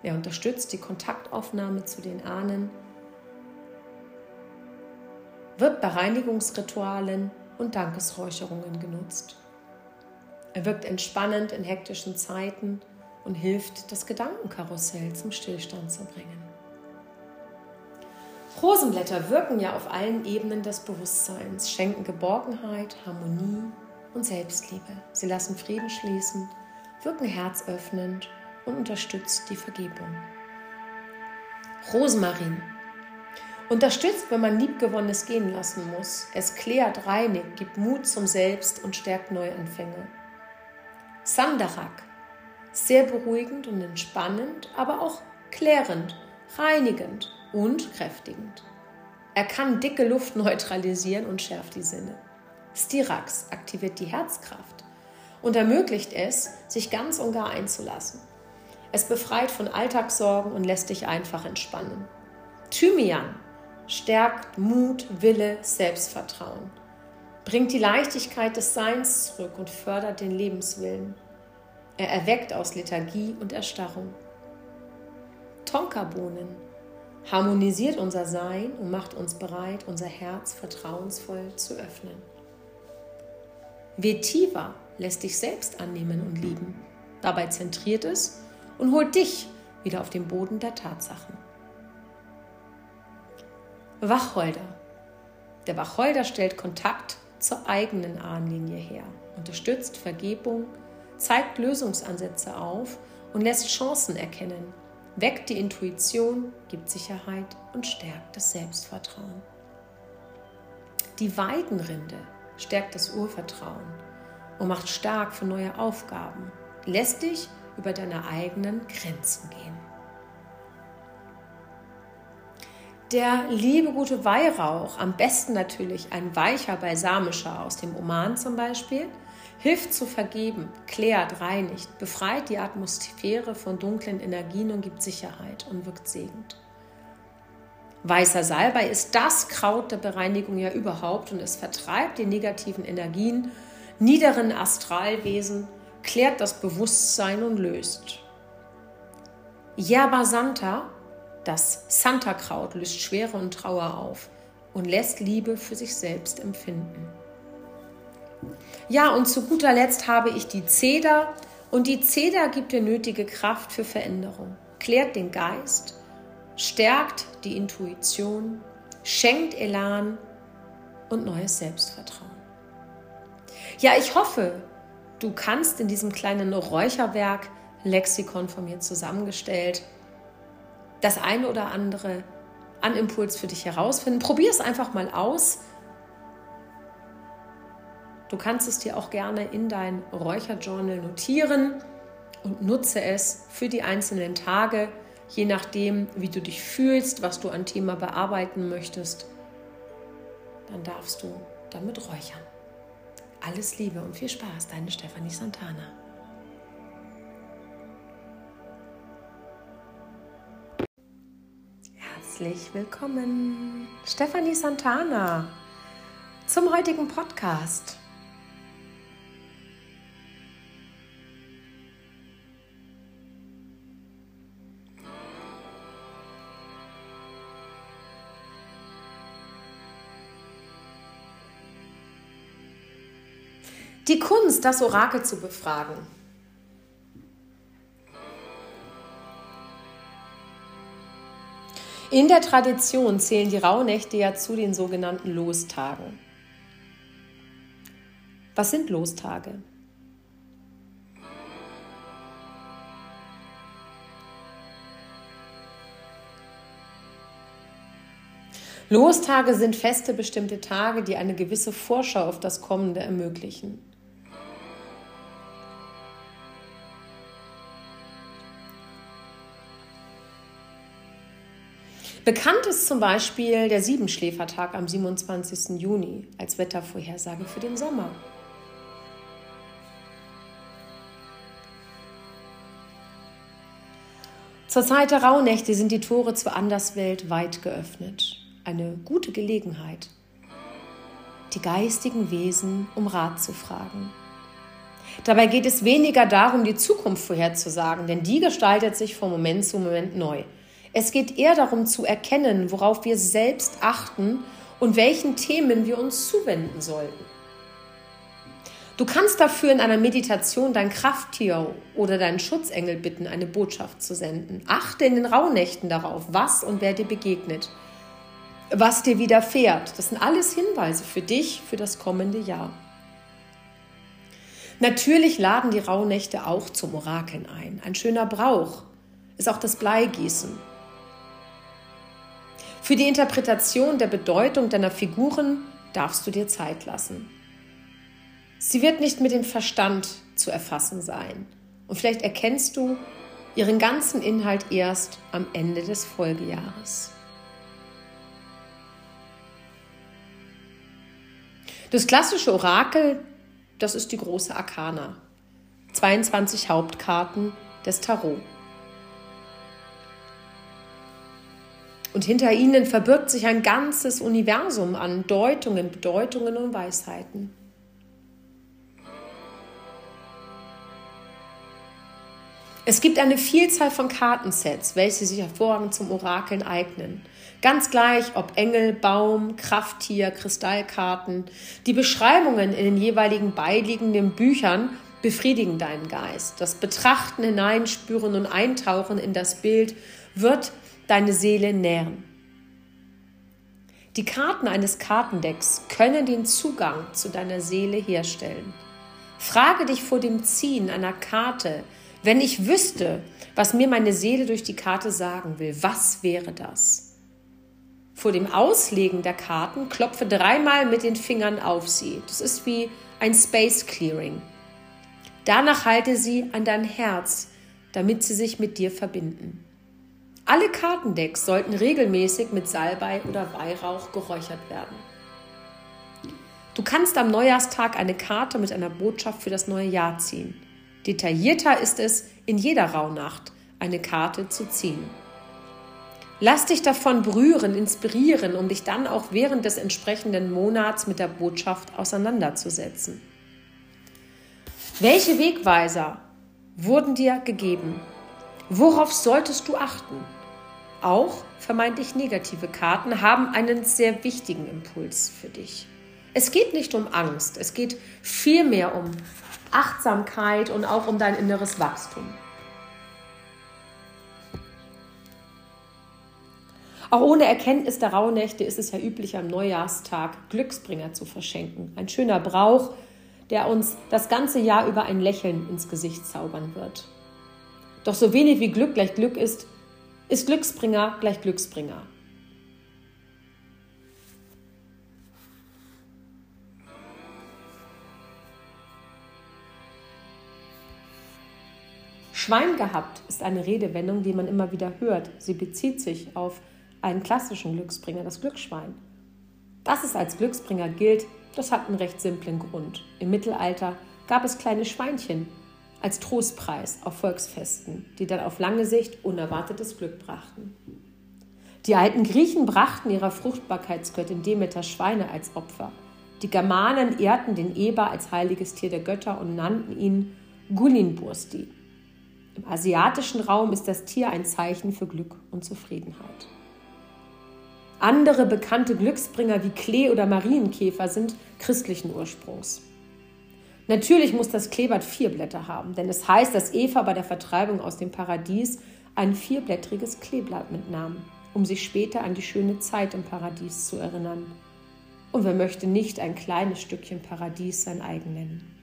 Er unterstützt die Kontaktaufnahme zu den Ahnen, wird bei Reinigungsritualen und Dankesräucherungen genutzt. Er wirkt entspannend in hektischen Zeiten und hilft, das Gedankenkarussell zum Stillstand zu bringen. Rosenblätter wirken ja auf allen Ebenen des Bewusstseins, schenken Geborgenheit, Harmonie und Selbstliebe. Sie lassen Frieden schließen, wirken herzöffnend und unterstützt die Vergebung. Rosmarin unterstützt, wenn man Liebgewonnenes gehen lassen muss. Es klärt, reinigt, gibt Mut zum Selbst und stärkt Neuanfänge. Sandarak sehr beruhigend und entspannend, aber auch klärend, reinigend und kräftigend. Er kann dicke Luft *laughs* neutralisieren und schärft die Sinne. Stirax aktiviert die Herzkraft und ermöglicht es, sich ganz und gar einzulassen. Es befreit von Alltagssorgen und lässt dich einfach entspannen. Thymian stärkt Mut, Wille, Selbstvertrauen, bringt die Leichtigkeit des Seins zurück und fördert den Lebenswillen. Er erweckt aus Lethargie und Erstarrung. Tonkabohnen harmonisiert unser Sein und macht uns bereit, unser Herz vertrauensvoll zu öffnen. Vetiva lässt dich selbst annehmen und lieben. Dabei zentriert es und holt dich wieder auf den Boden der Tatsachen. Wacholder. Der Wacholder stellt Kontakt zur eigenen Ahnenlinie her, unterstützt Vergebung, zeigt Lösungsansätze auf und lässt Chancen erkennen, weckt die Intuition, gibt Sicherheit und stärkt das Selbstvertrauen. Die Weidenrinde stärkt das Urvertrauen und macht stark für neue Aufgaben, lässt dich über deine eigenen Grenzen gehen. Der liebe gute Weihrauch, am besten natürlich ein weicher balsamischer aus dem Oman zum Beispiel, hilft zu vergeben, klärt, reinigt, befreit die Atmosphäre von dunklen Energien und gibt Sicherheit und wirkt segend. Weißer Salbei ist das Kraut der Bereinigung ja überhaupt und es vertreibt die negativen Energien, niederen Astralwesen, klärt das Bewusstsein und löst. Yerba Santa, das Santa-Kraut, löst Schwere und Trauer auf und lässt Liebe für sich selbst empfinden. Ja, und zu guter Letzt habe ich die Zeder und die Zeder gibt dir nötige Kraft für Veränderung, klärt den Geist, stärkt die Intuition, schenkt Elan und neues Selbstvertrauen. Ja, ich hoffe, du kannst in diesem kleinen Räucherwerk Lexikon von mir zusammengestellt das eine oder andere an Impuls für dich herausfinden. Probier es einfach mal aus. Du kannst es dir auch gerne in dein Räucherjournal notieren und nutze es für die einzelnen Tage je nachdem, wie du dich fühlst, was du an Thema bearbeiten möchtest, dann darfst du damit räuchern. Alles Liebe und viel Spaß, deine Stefanie Santana. Herzlich willkommen, Stefanie Santana, zum heutigen Podcast. Die Kunst, das Orakel zu befragen. In der Tradition zählen die Rauhnächte ja zu den sogenannten Lostagen. Was sind Lostage? Lostage sind feste bestimmte Tage, die eine gewisse Vorschau auf das Kommende ermöglichen. Bekannt ist zum Beispiel der Siebenschläfertag am 27. Juni als Wettervorhersage für den Sommer. Zur Zeit der Rauhnächte sind die Tore zur Anderswelt weit geöffnet eine gute Gelegenheit, die geistigen Wesen um Rat zu fragen. Dabei geht es weniger darum, die Zukunft vorherzusagen, denn die gestaltet sich von Moment zu Moment neu. Es geht eher darum zu erkennen, worauf wir selbst achten und welchen Themen wir uns zuwenden sollten. Du kannst dafür in einer Meditation dein Krafttier oder deinen Schutzengel bitten, eine Botschaft zu senden. Achte in den Rauhnächten darauf, was und wer dir begegnet was dir widerfährt. Das sind alles Hinweise für dich für das kommende Jahr. Natürlich laden die Rauhnächte auch zum Orakeln ein. Ein schöner Brauch ist auch das Bleigießen. Für die Interpretation der Bedeutung deiner Figuren darfst du dir Zeit lassen. Sie wird nicht mit dem Verstand zu erfassen sein. Und vielleicht erkennst du ihren ganzen Inhalt erst am Ende des Folgejahres. Das klassische Orakel, das ist die große Arkana. 22 Hauptkarten des Tarot. Und hinter ihnen verbirgt sich ein ganzes Universum an Deutungen, Bedeutungen und Weisheiten. Es gibt eine Vielzahl von Kartensets, welche sich hervorragend zum Orakeln eignen. Ganz gleich, ob Engel, Baum, Krafttier, Kristallkarten. Die Beschreibungen in den jeweiligen beiliegenden Büchern befriedigen deinen Geist. Das Betrachten, Hineinspüren und Eintauchen in das Bild wird deine Seele nähren. Die Karten eines Kartendecks können den Zugang zu deiner Seele herstellen. Frage dich vor dem Ziehen einer Karte, wenn ich wüsste, was mir meine Seele durch die Karte sagen will, was wäre das? Vor dem Auslegen der Karten klopfe dreimal mit den Fingern auf sie. Das ist wie ein Space Clearing. Danach halte sie an dein Herz, damit sie sich mit dir verbinden. Alle Kartendecks sollten regelmäßig mit Salbei oder Weihrauch geräuchert werden. Du kannst am Neujahrstag eine Karte mit einer Botschaft für das neue Jahr ziehen. Detaillierter ist es, in jeder Rauhnacht eine Karte zu ziehen. Lass dich davon berühren, inspirieren, um dich dann auch während des entsprechenden Monats mit der Botschaft auseinanderzusetzen. Welche Wegweiser wurden dir gegeben? Worauf solltest du achten? Auch vermeintlich negative Karten haben einen sehr wichtigen Impuls für dich. Es geht nicht um Angst, es geht vielmehr um Achtsamkeit und auch um dein inneres Wachstum. Auch ohne Erkenntnis der Rauhnächte ist es ja üblich, am Neujahrstag Glücksbringer zu verschenken. Ein schöner Brauch, der uns das ganze Jahr über ein Lächeln ins Gesicht zaubern wird. Doch so wenig wie Glück gleich Glück ist, ist Glücksbringer gleich Glücksbringer. Schwein gehabt ist eine Redewendung, die man immer wieder hört. Sie bezieht sich auf einen klassischen Glücksbringer, das Glücksschwein. Dass es als Glücksbringer gilt, das hat einen recht simplen Grund. Im Mittelalter gab es kleine Schweinchen als Trostpreis auf Volksfesten, die dann auf lange Sicht unerwartetes Glück brachten. Die alten Griechen brachten ihrer Fruchtbarkeitsgöttin Demeter Schweine als Opfer. Die Germanen ehrten den Eber als heiliges Tier der Götter und nannten ihn Gulinbursti, im asiatischen Raum ist das Tier ein Zeichen für Glück und Zufriedenheit. Andere bekannte Glücksbringer wie Klee oder Marienkäfer sind christlichen Ursprungs. Natürlich muss das Kleeblatt vier Blätter haben, denn es heißt, dass Eva bei der Vertreibung aus dem Paradies ein vierblättriges Kleeblatt mitnahm. um sich später an die schöne Zeit im Paradies zu erinnern. Und wer möchte nicht ein kleines Stückchen Paradies sein eigen nennen?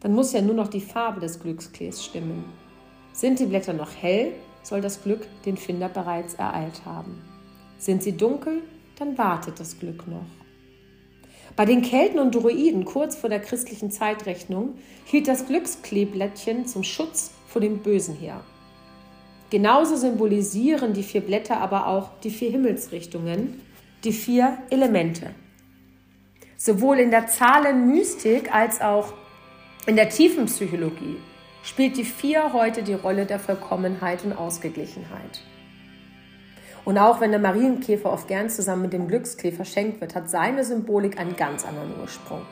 Dann muss ja nur noch die Farbe des Glücksklees stimmen. Sind die Blätter noch hell, soll das Glück den Finder bereits ereilt haben. Sind sie dunkel, dann wartet das Glück noch. Bei den Kelten und Druiden kurz vor der christlichen Zeitrechnung hielt das Glückskleeblättchen zum Schutz vor dem Bösen her. Genauso symbolisieren die vier Blätter aber auch die vier Himmelsrichtungen, die vier Elemente. Sowohl in der Zahlenmystik als auch in der tiefen Psychologie spielt die Vier heute die Rolle der Vollkommenheit und Ausgeglichenheit. Und auch wenn der Marienkäfer oft gern zusammen mit dem Glücksklee verschenkt wird, hat seine Symbolik einen ganz anderen Ursprung.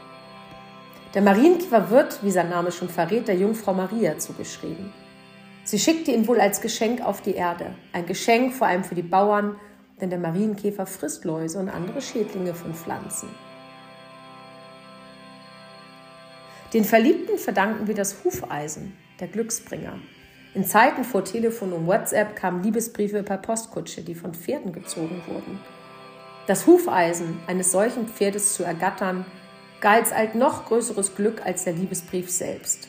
Der Marienkäfer wird, wie sein Name schon verrät, der Jungfrau Maria zugeschrieben. Sie schickte ihn wohl als Geschenk auf die Erde. Ein Geschenk vor allem für die Bauern, denn der Marienkäfer frisst Läuse und andere Schädlinge von Pflanzen. Den Verliebten verdanken wir das Hufeisen, der Glücksbringer, in Zeiten vor Telefon und WhatsApp kamen Liebesbriefe per Postkutsche, die von Pferden gezogen wurden. Das Hufeisen eines solchen Pferdes zu ergattern, galt als noch größeres Glück als der Liebesbrief selbst.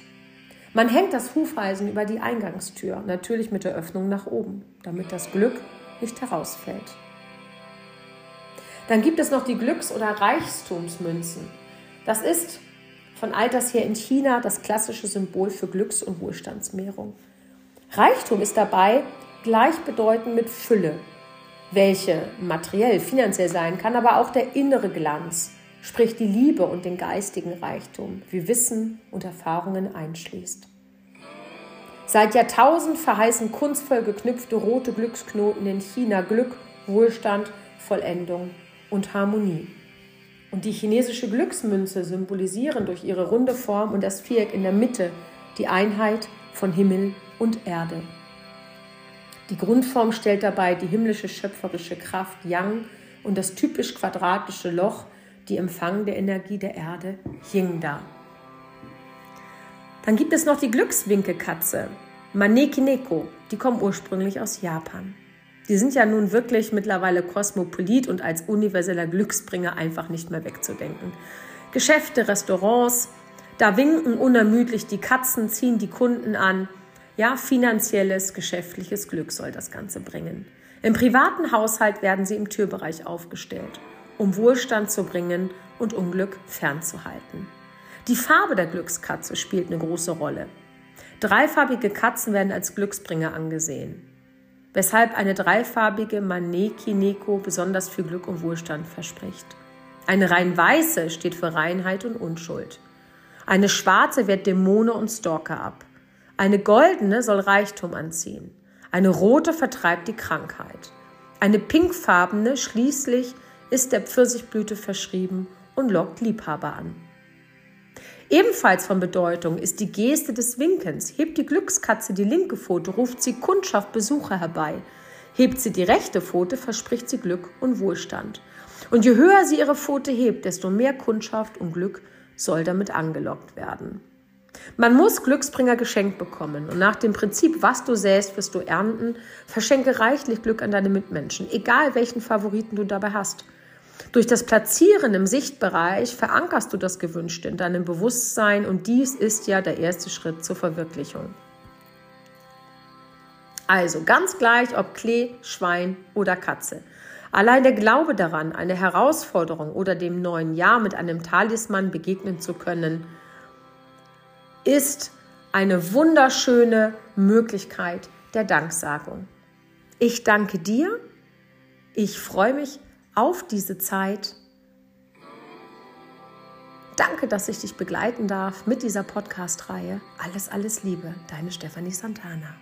Man hängt das Hufeisen über die Eingangstür, natürlich mit der Öffnung nach oben, damit das Glück nicht herausfällt. Dann gibt es noch die Glücks- oder Reichtumsmünzen. Das ist von alters her in China das klassische Symbol für Glücks- und Wohlstandsmehrung. Reichtum ist dabei gleichbedeutend mit Fülle, welche materiell, finanziell sein kann, aber auch der innere Glanz, sprich die Liebe und den geistigen Reichtum, wie Wissen und Erfahrungen einschließt. Seit Jahrtausend verheißen kunstvoll geknüpfte rote Glücksknoten in China Glück, Wohlstand, Vollendung und Harmonie. Und die chinesische Glücksmünze symbolisieren durch ihre runde Form und das Viereck in der Mitte die Einheit von Himmel und Erde. Die Grundform stellt dabei die himmlische schöpferische Kraft Yang und das typisch quadratische Loch, die empfangende Energie der Erde, Yin dar. Dann gibt es noch die Glückswinkelkatze, Manekineko, die kommen ursprünglich aus Japan. Die sind ja nun wirklich mittlerweile kosmopolit und als universeller Glücksbringer einfach nicht mehr wegzudenken. Geschäfte, Restaurants, da winken unermüdlich die Katzen, ziehen die Kunden an. Ja, finanzielles, geschäftliches Glück soll das Ganze bringen. Im privaten Haushalt werden sie im Türbereich aufgestellt, um Wohlstand zu bringen und Unglück fernzuhalten. Die Farbe der Glückskatze spielt eine große Rolle. Dreifarbige Katzen werden als Glücksbringer angesehen, weshalb eine dreifarbige Maneki Neko besonders viel Glück und Wohlstand verspricht. Eine rein weiße steht für Reinheit und Unschuld. Eine schwarze wehrt Dämonen und Stalker ab. Eine goldene soll Reichtum anziehen. Eine rote vertreibt die Krankheit. Eine pinkfarbene schließlich ist der Pfirsichblüte verschrieben und lockt Liebhaber an. Ebenfalls von Bedeutung ist die Geste des Winkens. Hebt die Glückskatze die linke Pfote, ruft sie Kundschaft, Besucher herbei. Hebt sie die rechte Pfote, verspricht sie Glück und Wohlstand. Und je höher sie ihre Pfote hebt, desto mehr Kundschaft und Glück soll damit angelockt werden. Man muss Glücksbringer geschenkt bekommen und nach dem Prinzip, was du säst, wirst du ernten, verschenke reichlich Glück an deine Mitmenschen, egal welchen Favoriten du dabei hast. Durch das Platzieren im Sichtbereich verankerst du das Gewünschte in deinem Bewusstsein und dies ist ja der erste Schritt zur Verwirklichung. Also ganz gleich, ob Klee, Schwein oder Katze. Allein der Glaube daran, eine Herausforderung oder dem neuen Jahr mit einem Talisman begegnen zu können, ist eine wunderschöne Möglichkeit der Danksagung. Ich danke dir. Ich freue mich auf diese Zeit. Danke, dass ich dich begleiten darf mit dieser Podcast-Reihe. Alles, alles Liebe, deine Stefanie Santana.